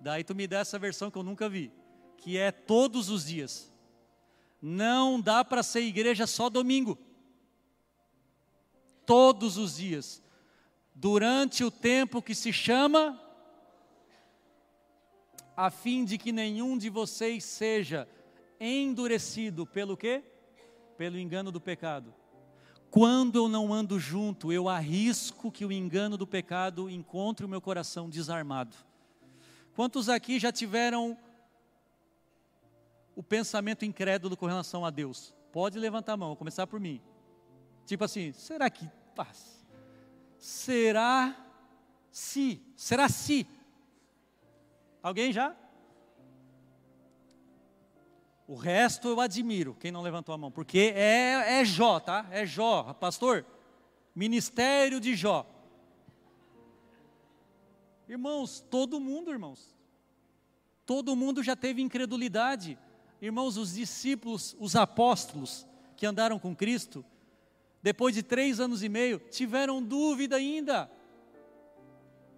Daí tu me dá essa versão que eu nunca vi, que é todos os dias. Não dá para ser igreja só domingo. Todos os dias. Durante o tempo que se chama, a fim de que nenhum de vocês seja endurecido pelo quê? Pelo engano do pecado. Quando eu não ando junto, eu arrisco que o engano do pecado encontre o meu coração desarmado. Quantos aqui já tiveram o pensamento incrédulo com relação a Deus? Pode levantar a mão, vou começar por mim. Tipo assim, será que paz? Será se? Será se? Alguém já? O resto eu admiro, quem não levantou a mão, porque é, é Jó, tá? É Jó, pastor. Ministério de Jó. Irmãos, todo mundo, irmãos. Todo mundo já teve incredulidade. Irmãos, os discípulos, os apóstolos que andaram com Cristo, depois de três anos e meio, tiveram dúvida ainda.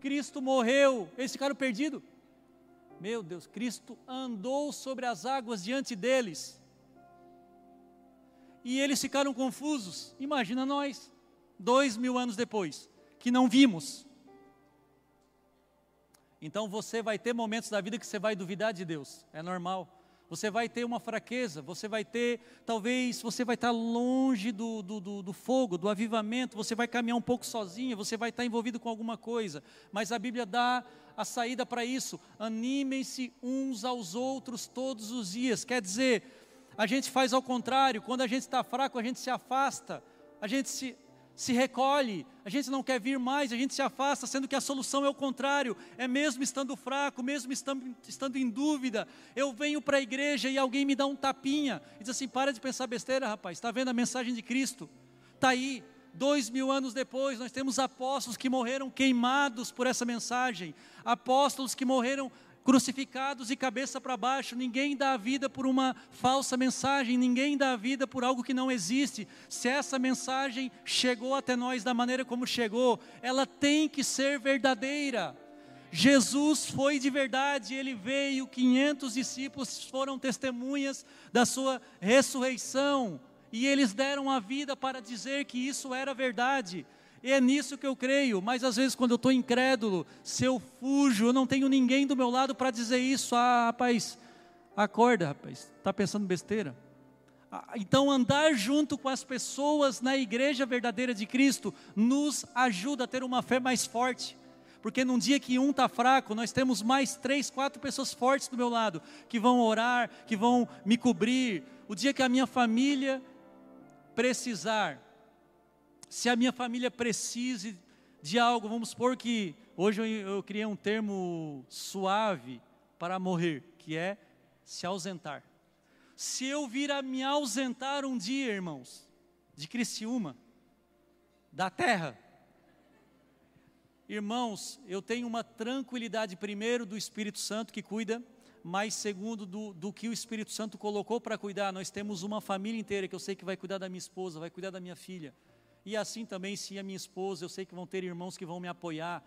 Cristo morreu, eles ficaram perdidos. Meu Deus, Cristo andou sobre as águas diante deles. E eles ficaram confusos. Imagina nós, dois mil anos depois, que não vimos. Então você vai ter momentos da vida que você vai duvidar de Deus, é normal. Você vai ter uma fraqueza, você vai ter, talvez, você vai estar longe do, do, do, do fogo, do avivamento, você vai caminhar um pouco sozinho, você vai estar envolvido com alguma coisa. Mas a Bíblia dá a saída para isso. Animem-se uns aos outros todos os dias. Quer dizer, a gente faz ao contrário, quando a gente está fraco, a gente se afasta, a gente se, se recolhe, a gente não quer vir mais, a gente se afasta, sendo que a solução é o contrário, é mesmo estando fraco, mesmo estando, estando em dúvida, eu venho para a igreja e alguém me dá um tapinha, e diz assim: para de pensar besteira, rapaz, está vendo a mensagem de Cristo? Está aí, Dois mil anos depois, nós temos apóstolos que morreram queimados por essa mensagem, apóstolos que morreram crucificados e cabeça para baixo. Ninguém dá a vida por uma falsa mensagem, ninguém dá a vida por algo que não existe. Se essa mensagem chegou até nós da maneira como chegou, ela tem que ser verdadeira. Jesus foi de verdade, ele veio, 500 discípulos foram testemunhas da sua ressurreição e eles deram a vida para dizer que isso era verdade. E é nisso que eu creio, mas às vezes quando eu estou incrédulo, se eu fujo, eu não tenho ninguém do meu lado para dizer isso. Ah, rapaz, acorda, rapaz, está pensando besteira. Ah, então, andar junto com as pessoas na igreja verdadeira de Cristo nos ajuda a ter uma fé mais forte. Porque num dia que um está fraco, nós temos mais três, quatro pessoas fortes do meu lado, que vão orar, que vão me cobrir. O dia que a minha família precisar, se a minha família precise de algo, vamos supor que hoje eu, eu criei um termo suave para morrer, que é se ausentar. Se eu vir a me ausentar um dia, irmãos, de Criciúma, da terra, irmãos, eu tenho uma tranquilidade, primeiro, do Espírito Santo que cuida mas segundo do, do que o Espírito Santo colocou para cuidar. Nós temos uma família inteira que eu sei que vai cuidar da minha esposa, vai cuidar da minha filha. E assim também, se a minha esposa, eu sei que vão ter irmãos que vão me apoiar.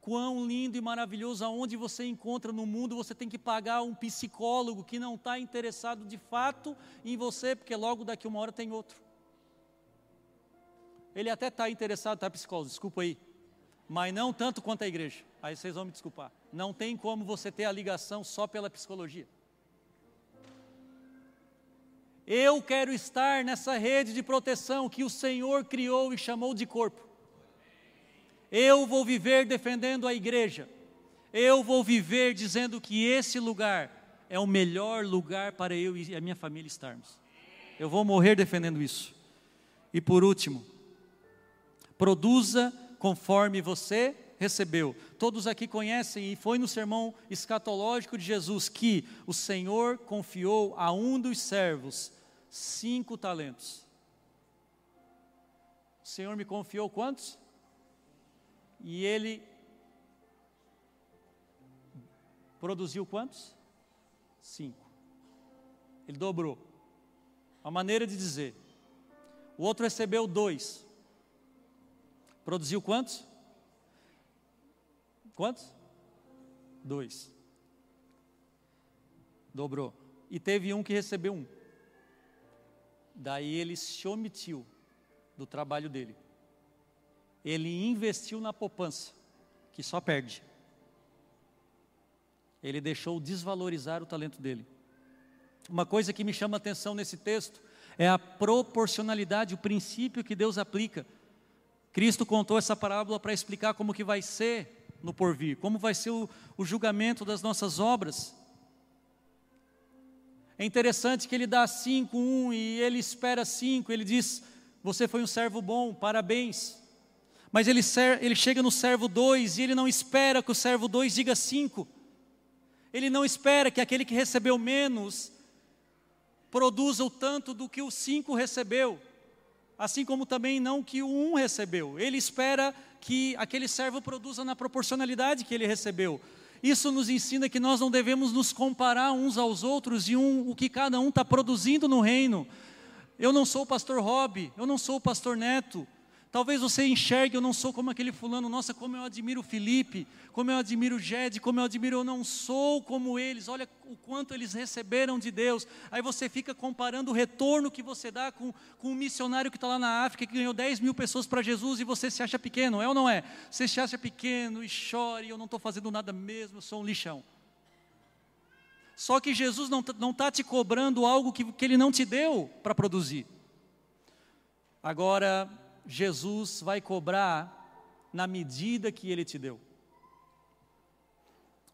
Quão lindo e maravilhoso, aonde você encontra no mundo, você tem que pagar um psicólogo que não está interessado de fato em você, porque logo daqui uma hora tem outro. Ele até está interessado, tá, psicólogo? Desculpa aí. Mas não tanto quanto a igreja. Aí vocês vão me desculpar. Não tem como você ter a ligação só pela psicologia. Eu quero estar nessa rede de proteção que o Senhor criou e chamou de corpo. Eu vou viver defendendo a igreja. Eu vou viver dizendo que esse lugar é o melhor lugar para eu e a minha família estarmos. Eu vou morrer defendendo isso. E por último, produza conforme você recebeu. Todos aqui conhecem, e foi no sermão escatológico de Jesus que o Senhor confiou a um dos servos cinco talentos. O Senhor me confiou quantos? E ele produziu quantos? Cinco. Ele dobrou. Uma maneira de dizer. O outro recebeu dois. Produziu quantos? Quantos? Dois. Dobrou. E teve um que recebeu um. Daí ele se omitiu do trabalho dele. Ele investiu na poupança, que só perde. Ele deixou desvalorizar o talento dele. Uma coisa que me chama atenção nesse texto é a proporcionalidade, o princípio que Deus aplica. Cristo contou essa parábola para explicar como que vai ser no porvir, como vai ser o, o julgamento das nossas obras. É interessante que ele dá cinco, um, e ele espera cinco, ele diz, você foi um servo bom, parabéns. Mas ele, ele chega no servo dois, e ele não espera que o servo dois diga cinco. Ele não espera que aquele que recebeu menos produza o tanto do que o cinco recebeu assim como também não que o um recebeu. Ele espera que aquele servo produza na proporcionalidade que ele recebeu. Isso nos ensina que nós não devemos nos comparar uns aos outros e um, o que cada um está produzindo no reino. Eu não sou o pastor Rob, eu não sou o pastor Neto, Talvez você enxergue, eu não sou como aquele fulano, nossa, como eu admiro o Felipe, como eu admiro o Jed, como eu admiro, eu não sou como eles, olha o quanto eles receberam de Deus. Aí você fica comparando o retorno que você dá com, com um missionário que está lá na África, que ganhou 10 mil pessoas para Jesus e você se acha pequeno, é ou não é? Você se acha pequeno e chora, e eu não estou fazendo nada mesmo, eu sou um lixão. Só que Jesus não está te cobrando algo que, que Ele não te deu para produzir. Agora, Jesus vai cobrar na medida que ele te deu.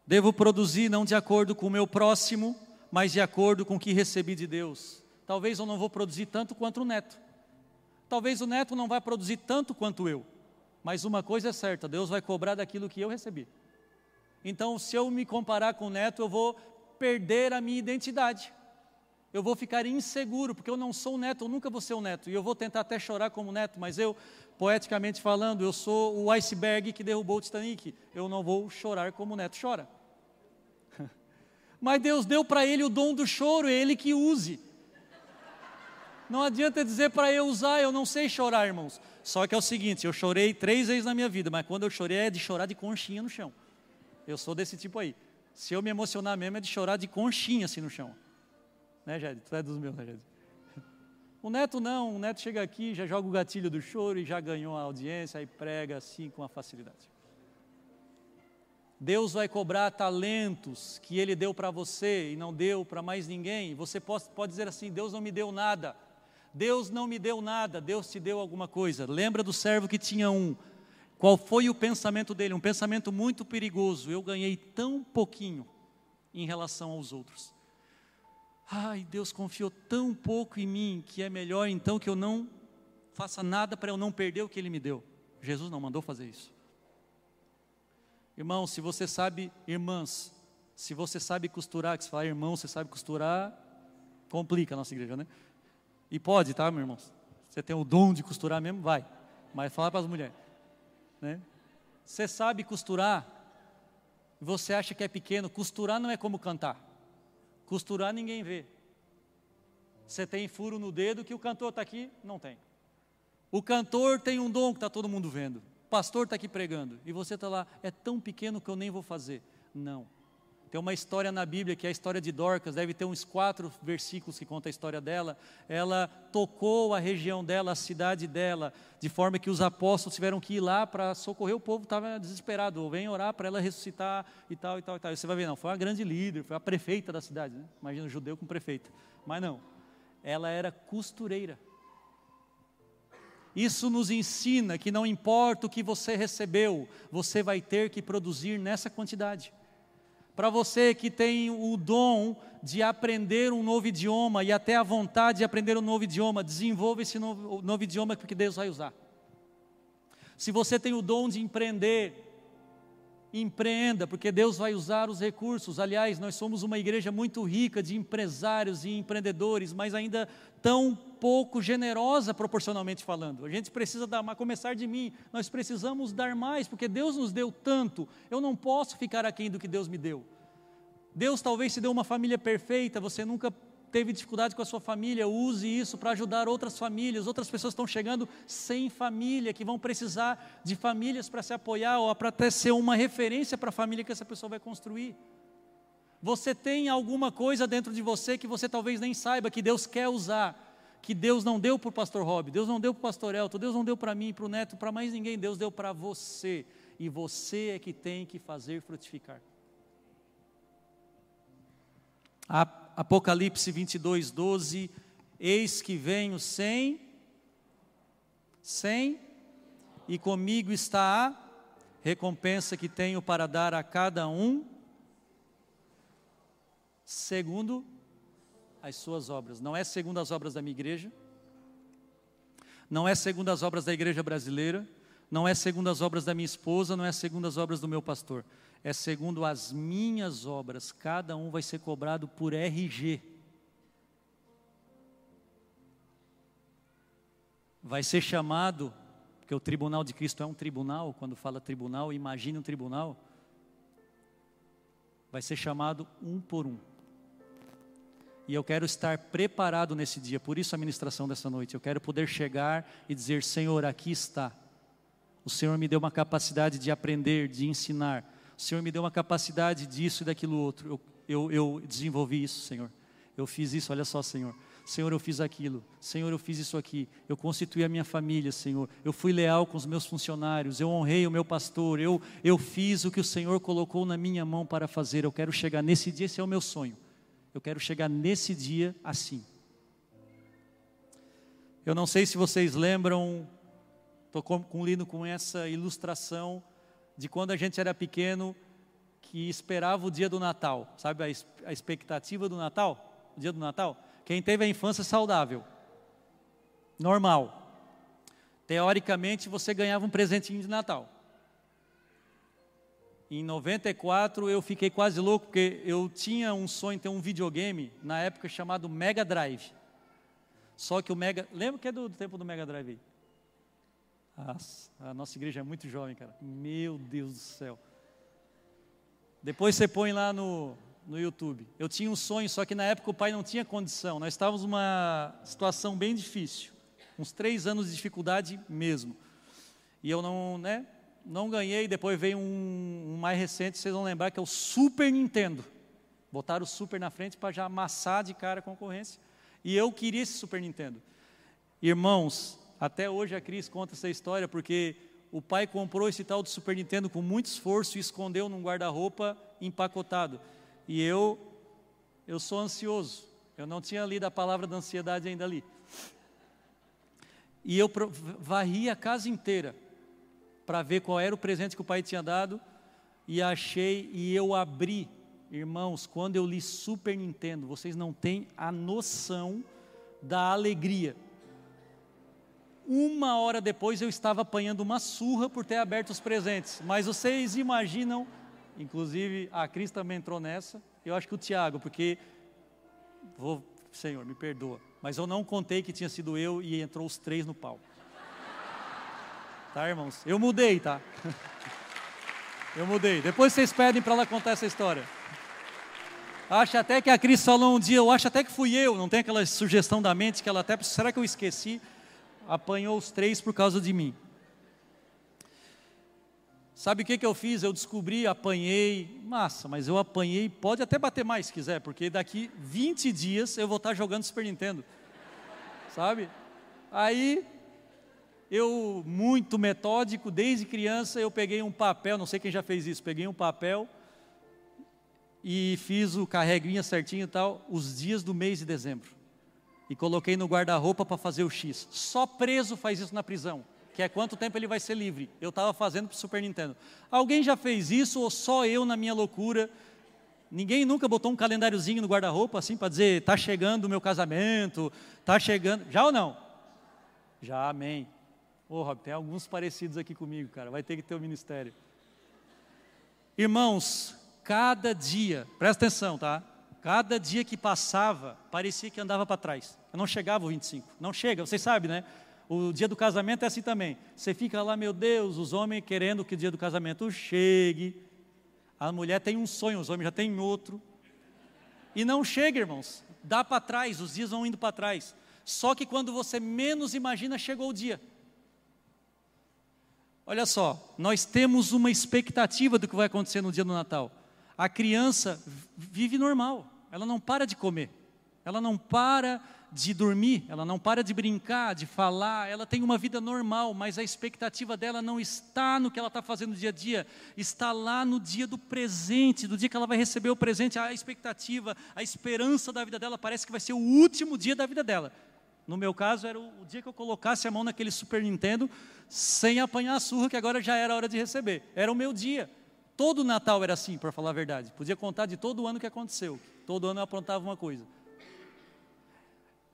Devo produzir não de acordo com o meu próximo, mas de acordo com o que recebi de Deus. Talvez eu não vou produzir tanto quanto o neto. Talvez o neto não vai produzir tanto quanto eu. Mas uma coisa é certa, Deus vai cobrar daquilo que eu recebi. Então, se eu me comparar com o neto, eu vou perder a minha identidade eu vou ficar inseguro, porque eu não sou neto, eu nunca vou ser um neto, e eu vou tentar até chorar como neto, mas eu, poeticamente falando, eu sou o iceberg que derrubou o Titanic, eu não vou chorar como o neto chora. <laughs> Mas Deus deu para ele o dom do choro, é ele que use. Não adianta dizer para eu usar, eu não sei chorar, irmãos. Só que é o seguinte, eu chorei três vezes na minha vida, mas quando eu chorei é de chorar de conchinha no chão. Eu sou desse tipo aí. Se eu me emocionar mesmo é de chorar de conchinha assim no chão. Né, Jed? Tu é dos meus, né, Jed? O neto não, o neto chega aqui, já joga o gatilho do choro e já ganhou a audiência e prega assim com a facilidade. Deus vai cobrar talentos que Ele deu para você e não deu para mais ninguém. Você pode, pode dizer assim: Deus não me deu nada. Deus não me deu nada, Deus te deu alguma coisa. Lembra do servo que tinha um. Qual foi o pensamento dele? Um pensamento muito perigoso. Eu ganhei tão pouquinho em relação aos outros. Ai, Deus confiou tão pouco em mim que é melhor então que eu não faça nada para eu não perder o que Ele me deu. Jesus não mandou fazer isso. Irmão, se você sabe, irmãs, se você sabe costurar, que se falar irmão, você sabe costurar, complica a nossa igreja, né? E pode, tá, meus irmãos? Você tem o dom de costurar mesmo, vai. Mas fala para as mulheres, né? Você sabe costurar, você acha que é pequeno, costurar não é como cantar. Costurar ninguém vê. Você tem furo no dedo que o cantor está aqui? Não tem. O cantor tem um dom que está todo mundo vendo. O pastor está aqui pregando. E você está lá, é tão pequeno que eu nem vou fazer. Não. Tem uma história na Bíblia que é a história de Dorcas, deve ter uns quatro versículos que conta a história dela. Ela tocou a região dela, a cidade dela, de forma que os apóstolos tiveram que ir lá para socorrer o povo, estava desesperado. Vem orar para ela ressuscitar e tal, e tal, e tal. E você vai ver, não, foi uma grande líder, foi a prefeita da cidade. Né? Imagina um judeu com prefeita. Mas não. ela era costureira. Isso nos ensina que não importa o que você recebeu, você vai ter que produzir nessa quantidade. Para você que tem o dom de aprender um novo idioma e até a vontade de aprender um novo idioma, desenvolva esse novo, novo idioma que Deus vai usar. Se você tem o dom de empreender, empreenda, porque Deus vai usar os recursos. Aliás, nós somos uma igreja muito rica de empresários e empreendedores, mas ainda tão pouco generosa proporcionalmente falando. A gente precisa dar, começar de mim, nós precisamos dar mais, porque Deus nos deu tanto. Eu não posso ficar aquém do que Deus me deu. Deus talvez te deu uma família perfeita, você nunca teve dificuldade com a sua família, use isso para ajudar outras famílias. Outras pessoas estão chegando sem família, que vão precisar de famílias para se apoiar ou para até ser uma referência para a família que essa pessoa vai construir. Você tem alguma coisa dentro de você que você talvez nem saiba que Deus quer usar, que Deus não deu para o pastor Rob, Deus não deu para o pastor Elton, Deus não deu para mim, para o neto, para mais ninguém, Deus deu para você. E você é que tem que fazer frutificar. Apocalipse 22, 12. Eis que venho sem, sem, e comigo está a recompensa que tenho para dar a cada um, segundo as suas obras. Não é segundo as obras da minha igreja, não é segundo as obras da igreja brasileira, não é segundo as obras da minha esposa, não é segundo as obras do meu pastor é segundo as minhas obras, cada um vai ser cobrado por RG. Vai ser chamado, porque o tribunal de Cristo é um tribunal, quando fala tribunal, imagine um tribunal. Vai ser chamado um por um. E eu quero estar preparado nesse dia, por isso a ministração dessa noite. Eu quero poder chegar e dizer: Senhor, aqui está. O Senhor me deu uma capacidade de aprender, de ensinar o Senhor me deu uma capacidade disso e daquilo outro. Eu, eu, eu desenvolvi isso, Senhor. Eu fiz isso, olha só, Senhor. Senhor, eu fiz aquilo. Senhor, eu fiz isso aqui. Eu constituí a minha família, Senhor. Eu fui leal com os meus funcionários. Eu honrei o meu pastor. Eu, eu fiz o que o Senhor colocou na minha mão para fazer. Eu quero chegar nesse dia, esse é o meu sonho. Eu quero chegar nesse dia assim. Eu não sei se vocês lembram, estou concluindo com essa ilustração de quando a gente era pequeno, que esperava o dia do Natal, sabe a, a expectativa do Natal? O dia do Natal? Quem teve a infância saudável, normal. Teoricamente você ganhava um presentinho de Natal. Em 94 eu fiquei quase louco porque eu tinha um sonho ter um videogame na época chamado Mega Drive. Só que o Mega, lembra que é do, do tempo do Mega Drive? Nossa, a nossa igreja é muito jovem, cara. Meu Deus do céu. Depois você põe lá no, no YouTube. Eu tinha um sonho, só que na época o pai não tinha condição. Nós estávamos numa situação bem difícil. Uns três anos de dificuldade mesmo. E eu não, né, não ganhei. Depois veio um, um mais recente, vocês vão lembrar, que é o Super Nintendo. Botaram o Super na frente para já amassar de cara a concorrência. E eu queria esse Super Nintendo. Irmãos, até hoje a Cris conta essa história porque o pai comprou esse tal do Super Nintendo com muito esforço e escondeu num guarda-roupa empacotado. E eu, eu sou ansioso. Eu não tinha lido a palavra da ansiedade ainda ali. E eu varri a casa inteira para ver qual era o presente que o pai tinha dado e achei e eu abri, irmãos, quando eu li Super Nintendo, vocês não têm a noção da alegria uma hora depois eu estava apanhando uma surra por ter aberto os presentes. Mas vocês imaginam, inclusive a Cris também entrou nessa, eu acho que o Tiago, porque, vou, Senhor, me perdoa, mas eu não contei que tinha sido eu e entrou os três no pau. Tá, irmãos? Eu mudei, tá? <laughs> Eu mudei. Depois vocês pedem para ela contar essa história. Acho até que a Cris falou um dia, eu acho até que fui eu, não tem aquela sugestão da mente que ela até, será que eu esqueci? apanhou os três por causa de mim. Sabe o que, que eu fiz? Eu descobri, apanhei, massa, mas eu apanhei, pode até bater mais se quiser, porque daqui 20 dias eu vou estar jogando Super Nintendo. Sabe? Aí, eu, muito metódico, desde criança, eu peguei um papel, não sei quem já fez isso, peguei um papel e fiz o carreguinha certinho e tal, os dias do mês de dezembro. e coloquei no guarda-roupa para fazer o X. Só preso faz isso na prisão, que é quanto tempo ele vai ser livre. Eu estava fazendo para o Super Nintendo. Alguém já fez isso ou só eu na minha loucura? Ninguém nunca botou um calendáriozinho no guarda-roupa assim para dizer, está chegando o meu casamento, está chegando. Já ou não? Já, amém. Ô, Rob, tem alguns parecidos aqui comigo, cara. Vai ter que ter o ministério. Irmãos, cada dia, presta atenção, tá? Cada dia que passava, parecia que andava para trás. Eu não chegava o 25. Não chega, vocês sabem, né? O dia do casamento é assim também. Você fica lá, meu Deus, os homens querendo que o dia do casamento chegue. A mulher tem um sonho, os homens já têm outro. E não chega, irmãos. Dá para trás, os dias vão indo para trás. Só que quando você menos imagina, chegou o dia. Olha só, nós temos uma expectativa do que vai acontecer no dia do Natal. A criança vive normal, ela não para de comer, ela não para de dormir, ela não para de brincar, de falar, ela tem uma vida normal, mas a expectativa dela não está no que ela está fazendo no dia a dia, está lá no dia do presente, do dia que ela vai receber o presente, a expectativa, a esperança da vida dela parece que vai ser o último dia da vida dela. No meu caso, era o, dia que eu colocasse a mão naquele Super Nintendo, sem apanhar a surra, que agora já era hora de receber. Era o meu dia. Todo Natal era assim, para falar a verdade. Podia contar de todo ano que aconteceu. Todo ano eu aprontava uma coisa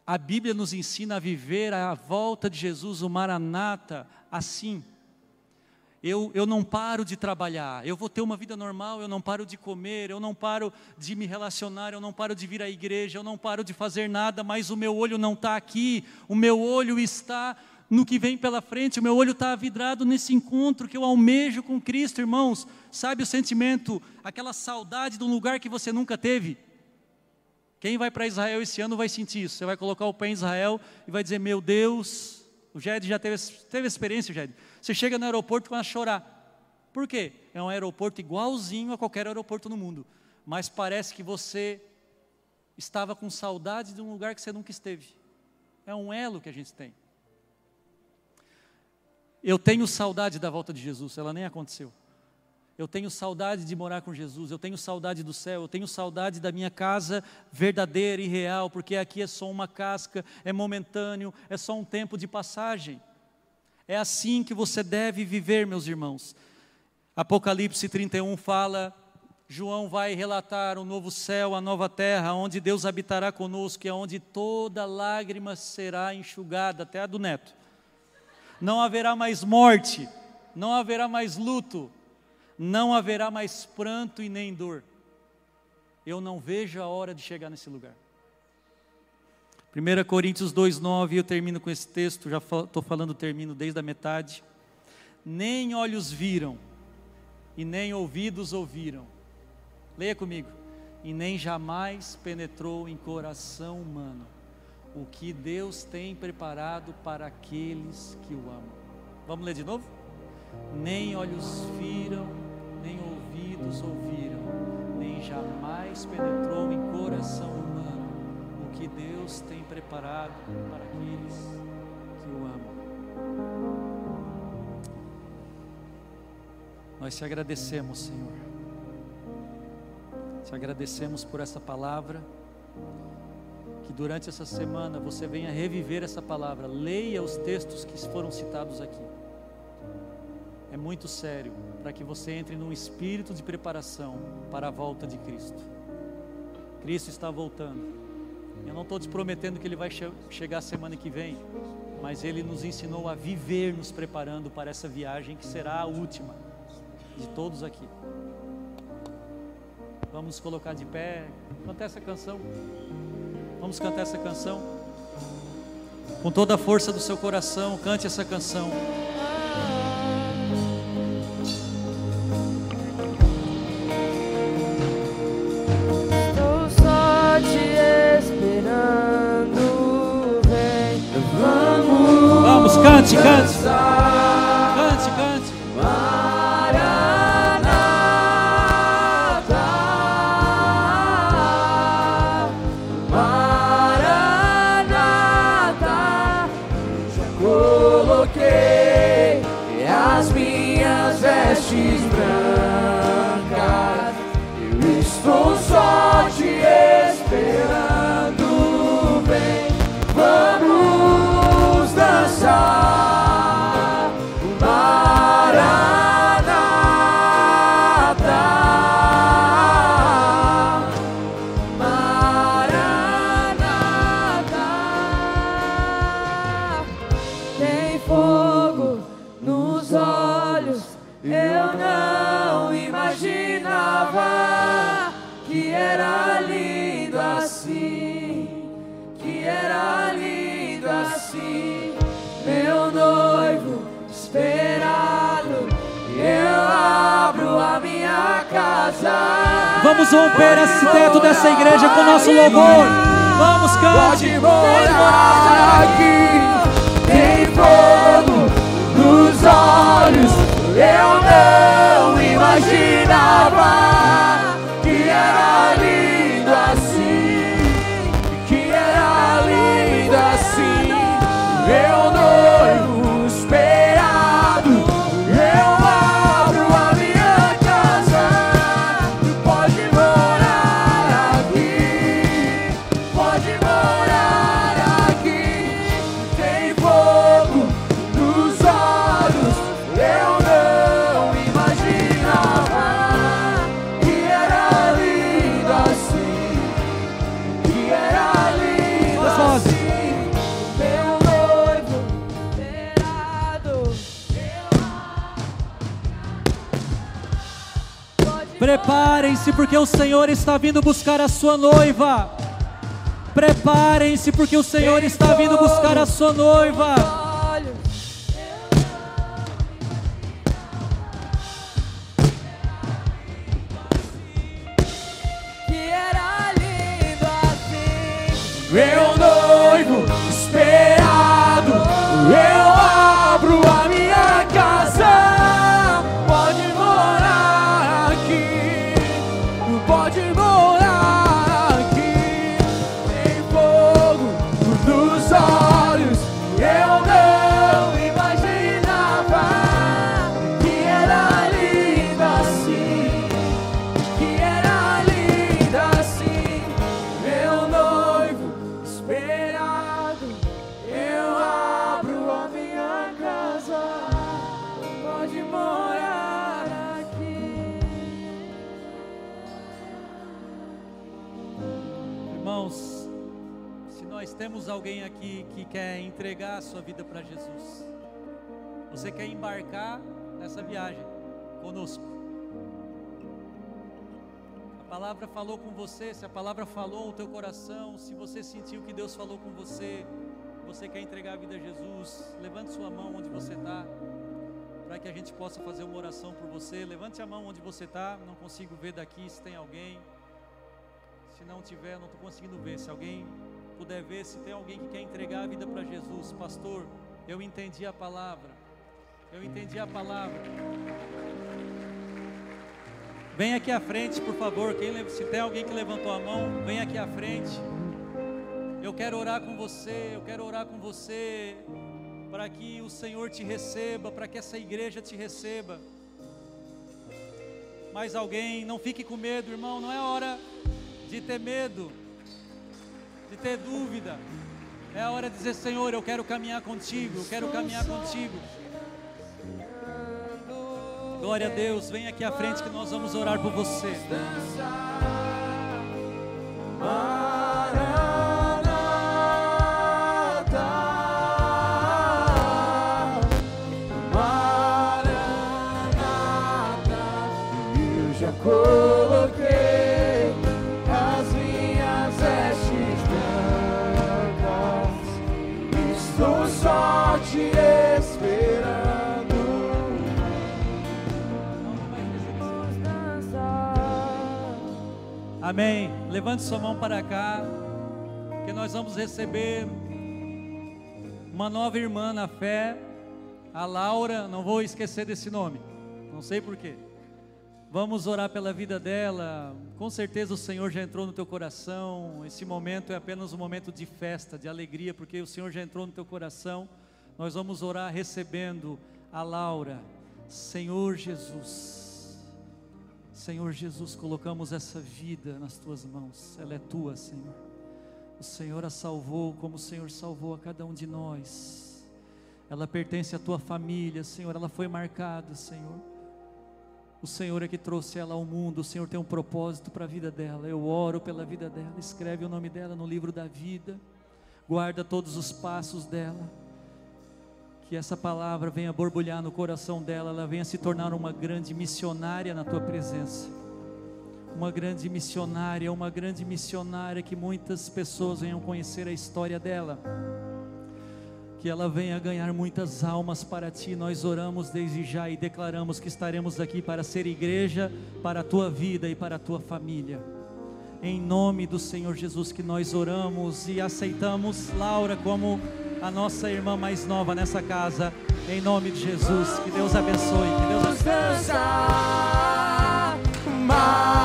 a Bíblia nos ensina a viver a volta de Jesus, o Maranata, assim. Eu, eu não paro de trabalhar, eu vou ter uma vida normal, eu não paro de comer, eu não paro de me relacionar, eu não paro de vir à igreja, eu não paro de fazer nada, mas o meu olho não está aqui, o meu olho está no que vem pela frente, o meu olho está vidrado nesse encontro que eu almejo com Cristo, irmãos. Sabe o sentimento, aquela saudade de um lugar que você nunca teve? Quem vai para Israel esse ano vai sentir isso. Você vai colocar o pé em Israel e vai dizer: Meu Deus, o Jed já teve, teve experiência, Jed. Você chega no aeroporto e começa a chorar. Por quê? É um aeroporto igualzinho a qualquer aeroporto no mundo. Mas parece que você estava com saudade de um lugar que você nunca esteve. É um elo que a gente tem. Eu tenho saudade da volta de Jesus, ela nem aconteceu. Eu tenho saudade de morar com Jesus, eu tenho saudade do céu, eu tenho saudade da minha casa verdadeira e real, porque aqui é só uma casca, é momentâneo, é só um tempo de passagem. É assim que você deve viver, meus irmãos. Apocalipse 31 fala, João vai relatar o novo céu, a nova terra, onde Deus habitará conosco e onde toda lágrima será enxugada, até a do neto. Não haverá mais morte, não haverá mais luto, não haverá mais pranto e nem dor. Eu não vejo a hora de chegar nesse lugar. 1 Coríntios 2,9, eu termino com esse texto, já estou falando, termino desde a metade. Nem olhos viram, e nem ouvidos ouviram. Leia comigo. E nem jamais penetrou em coração humano o que Deus tem preparado para aqueles que o amam. Vamos ler de novo? Nem olhos viram, nem ouvidos ouviram, nem jamais penetrou em coração humano que Deus tem preparado para aqueles que o amam. Nós te agradecemos, Senhor. Te agradecemos por essa palavra. Que durante essa semana você venha reviver essa palavra. Leia os textos que foram citados aqui. É muito sério para que você entre num espírito de preparação para a volta de Cristo. Cristo está voltando. Eu não estou te prometendo que Ele vai che chegar semana que vem, mas Ele nos ensinou a viver nos preparando para essa viagem que será a última de todos aqui. Vamos colocar de pé, cantar essa canção. Vamos cantar essa canção. Com toda a força do seu coração, cante essa canção. Cante, cante. Vamos romper esse teto dessa igreja com nosso louvor. Vamos, cante. Pode morar aqui. Tem fogo nos olhos. Eu não imaginava Preparem-se, porque o Senhor está vindo buscar a sua noiva. Preparem-se, porque o Senhor está vindo buscar a sua noiva. Para Jesus, você quer embarcar nessa viagem conosco. A palavra falou com você, se a palavra falou o teu coração, se você sentiu que Deus falou com você, você quer entregar a vida a Jesus, levante sua mão onde você está, para que a gente possa fazer uma oração por você. Levante a mão onde você está, não consigo ver daqui se tem alguém. Se não tiver, não estou conseguindo ver. Se alguém puder ver, se tem alguém que quer entregar a vida para Jesus, pastor, eu entendi a palavra. Eu entendi a palavra. Vem aqui à frente, por favor. Quem, se tem alguém que levantou a mão, vem aqui à frente. Eu quero orar com você. Eu quero orar com você para que o Senhor te receba, para que essa igreja te receba. Mais alguém, não fique com medo, irmão. Não é hora de ter medo, de ter dúvida. É a hora de dizer, Senhor, eu quero caminhar contigo, eu quero caminhar contigo. Glória a Deus, vem aqui à frente que nós vamos orar por você. Eu Amém. Levante sua mão para cá, que nós vamos receber uma nova irmã na fé, a Laura. Não vou esquecer desse nome, não sei porquê. Vamos orar pela vida dela. Com certeza o Senhor já entrou no teu coração. Esse momento é apenas um momento de festa, de alegria, porque o Senhor já entrou no teu coração. Nós vamos orar recebendo a Laura. Senhor Jesus. Senhor Jesus, colocamos essa vida nas tuas mãos. Ela é tua, Senhor. O Senhor a salvou como o Senhor salvou a cada um de nós. Ela pertence à tua família, Senhor. Ela foi marcada, Senhor. O Senhor é que trouxe ela ao mundo. O Senhor tem um propósito para a vida dela. Eu oro pela vida dela. Escreve o nome dela no livro da vida. Guarda todos os passos dela. Que essa palavra venha borbulhar no coração dela, ela venha se tornar uma grande missionária na tua presença. Uma grande missionária, uma grande missionária que muitas pessoas venham conhecer a história dela. Que ela venha ganhar muitas almas para ti. Nós oramos desde já e declaramos que estaremos aqui para ser igreja para a tua vida e para a tua família. Em nome do Senhor Jesus que nós oramos e aceitamos Laura como a nossa irmã mais nova nessa casa. Em nome de Jesus, que Deus abençoe. Que Deus Vamos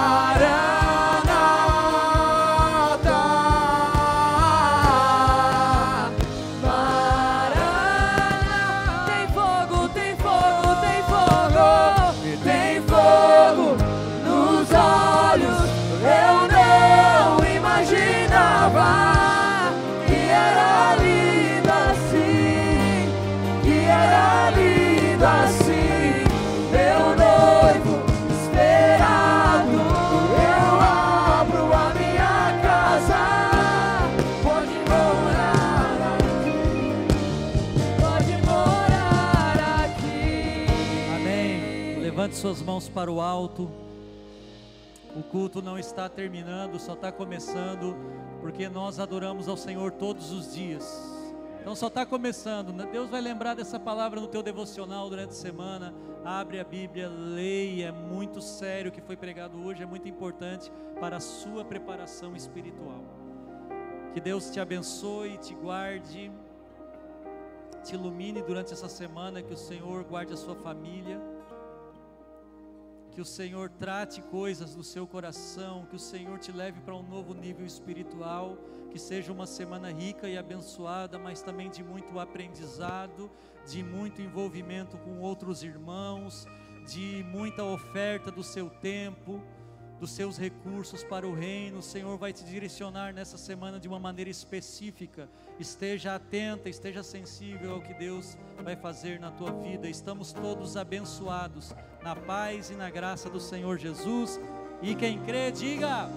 suas mãos para o alto. O culto não está terminando, só está começando, porque nós adoramos ao Senhor todos os dias. Então só está começando. Deus vai lembrar dessa palavra no teu devocional durante a semana. Abre a Bíblia, leia. É muito sério o que foi pregado hoje, é muito importante para a sua preparação espiritual. Que Deus te abençoe, te guarde, te ilumine durante essa semana. Que o Senhor guarde a sua família que o Senhor trate coisas no seu coração, que o Senhor te leve para um novo nível espiritual, que seja uma semana rica e abençoada, mas também de muito aprendizado, de muito envolvimento com outros irmãos, de muita oferta do seu tempo, dos seus recursos para o reino. O Senhor vai te direcionar nessa semana de uma maneira específica. Esteja atenta, esteja sensível ao que Deus vai fazer na tua vida. Estamos todos abençoados na paz e na graça do Senhor Jesus. E quem crê, diga.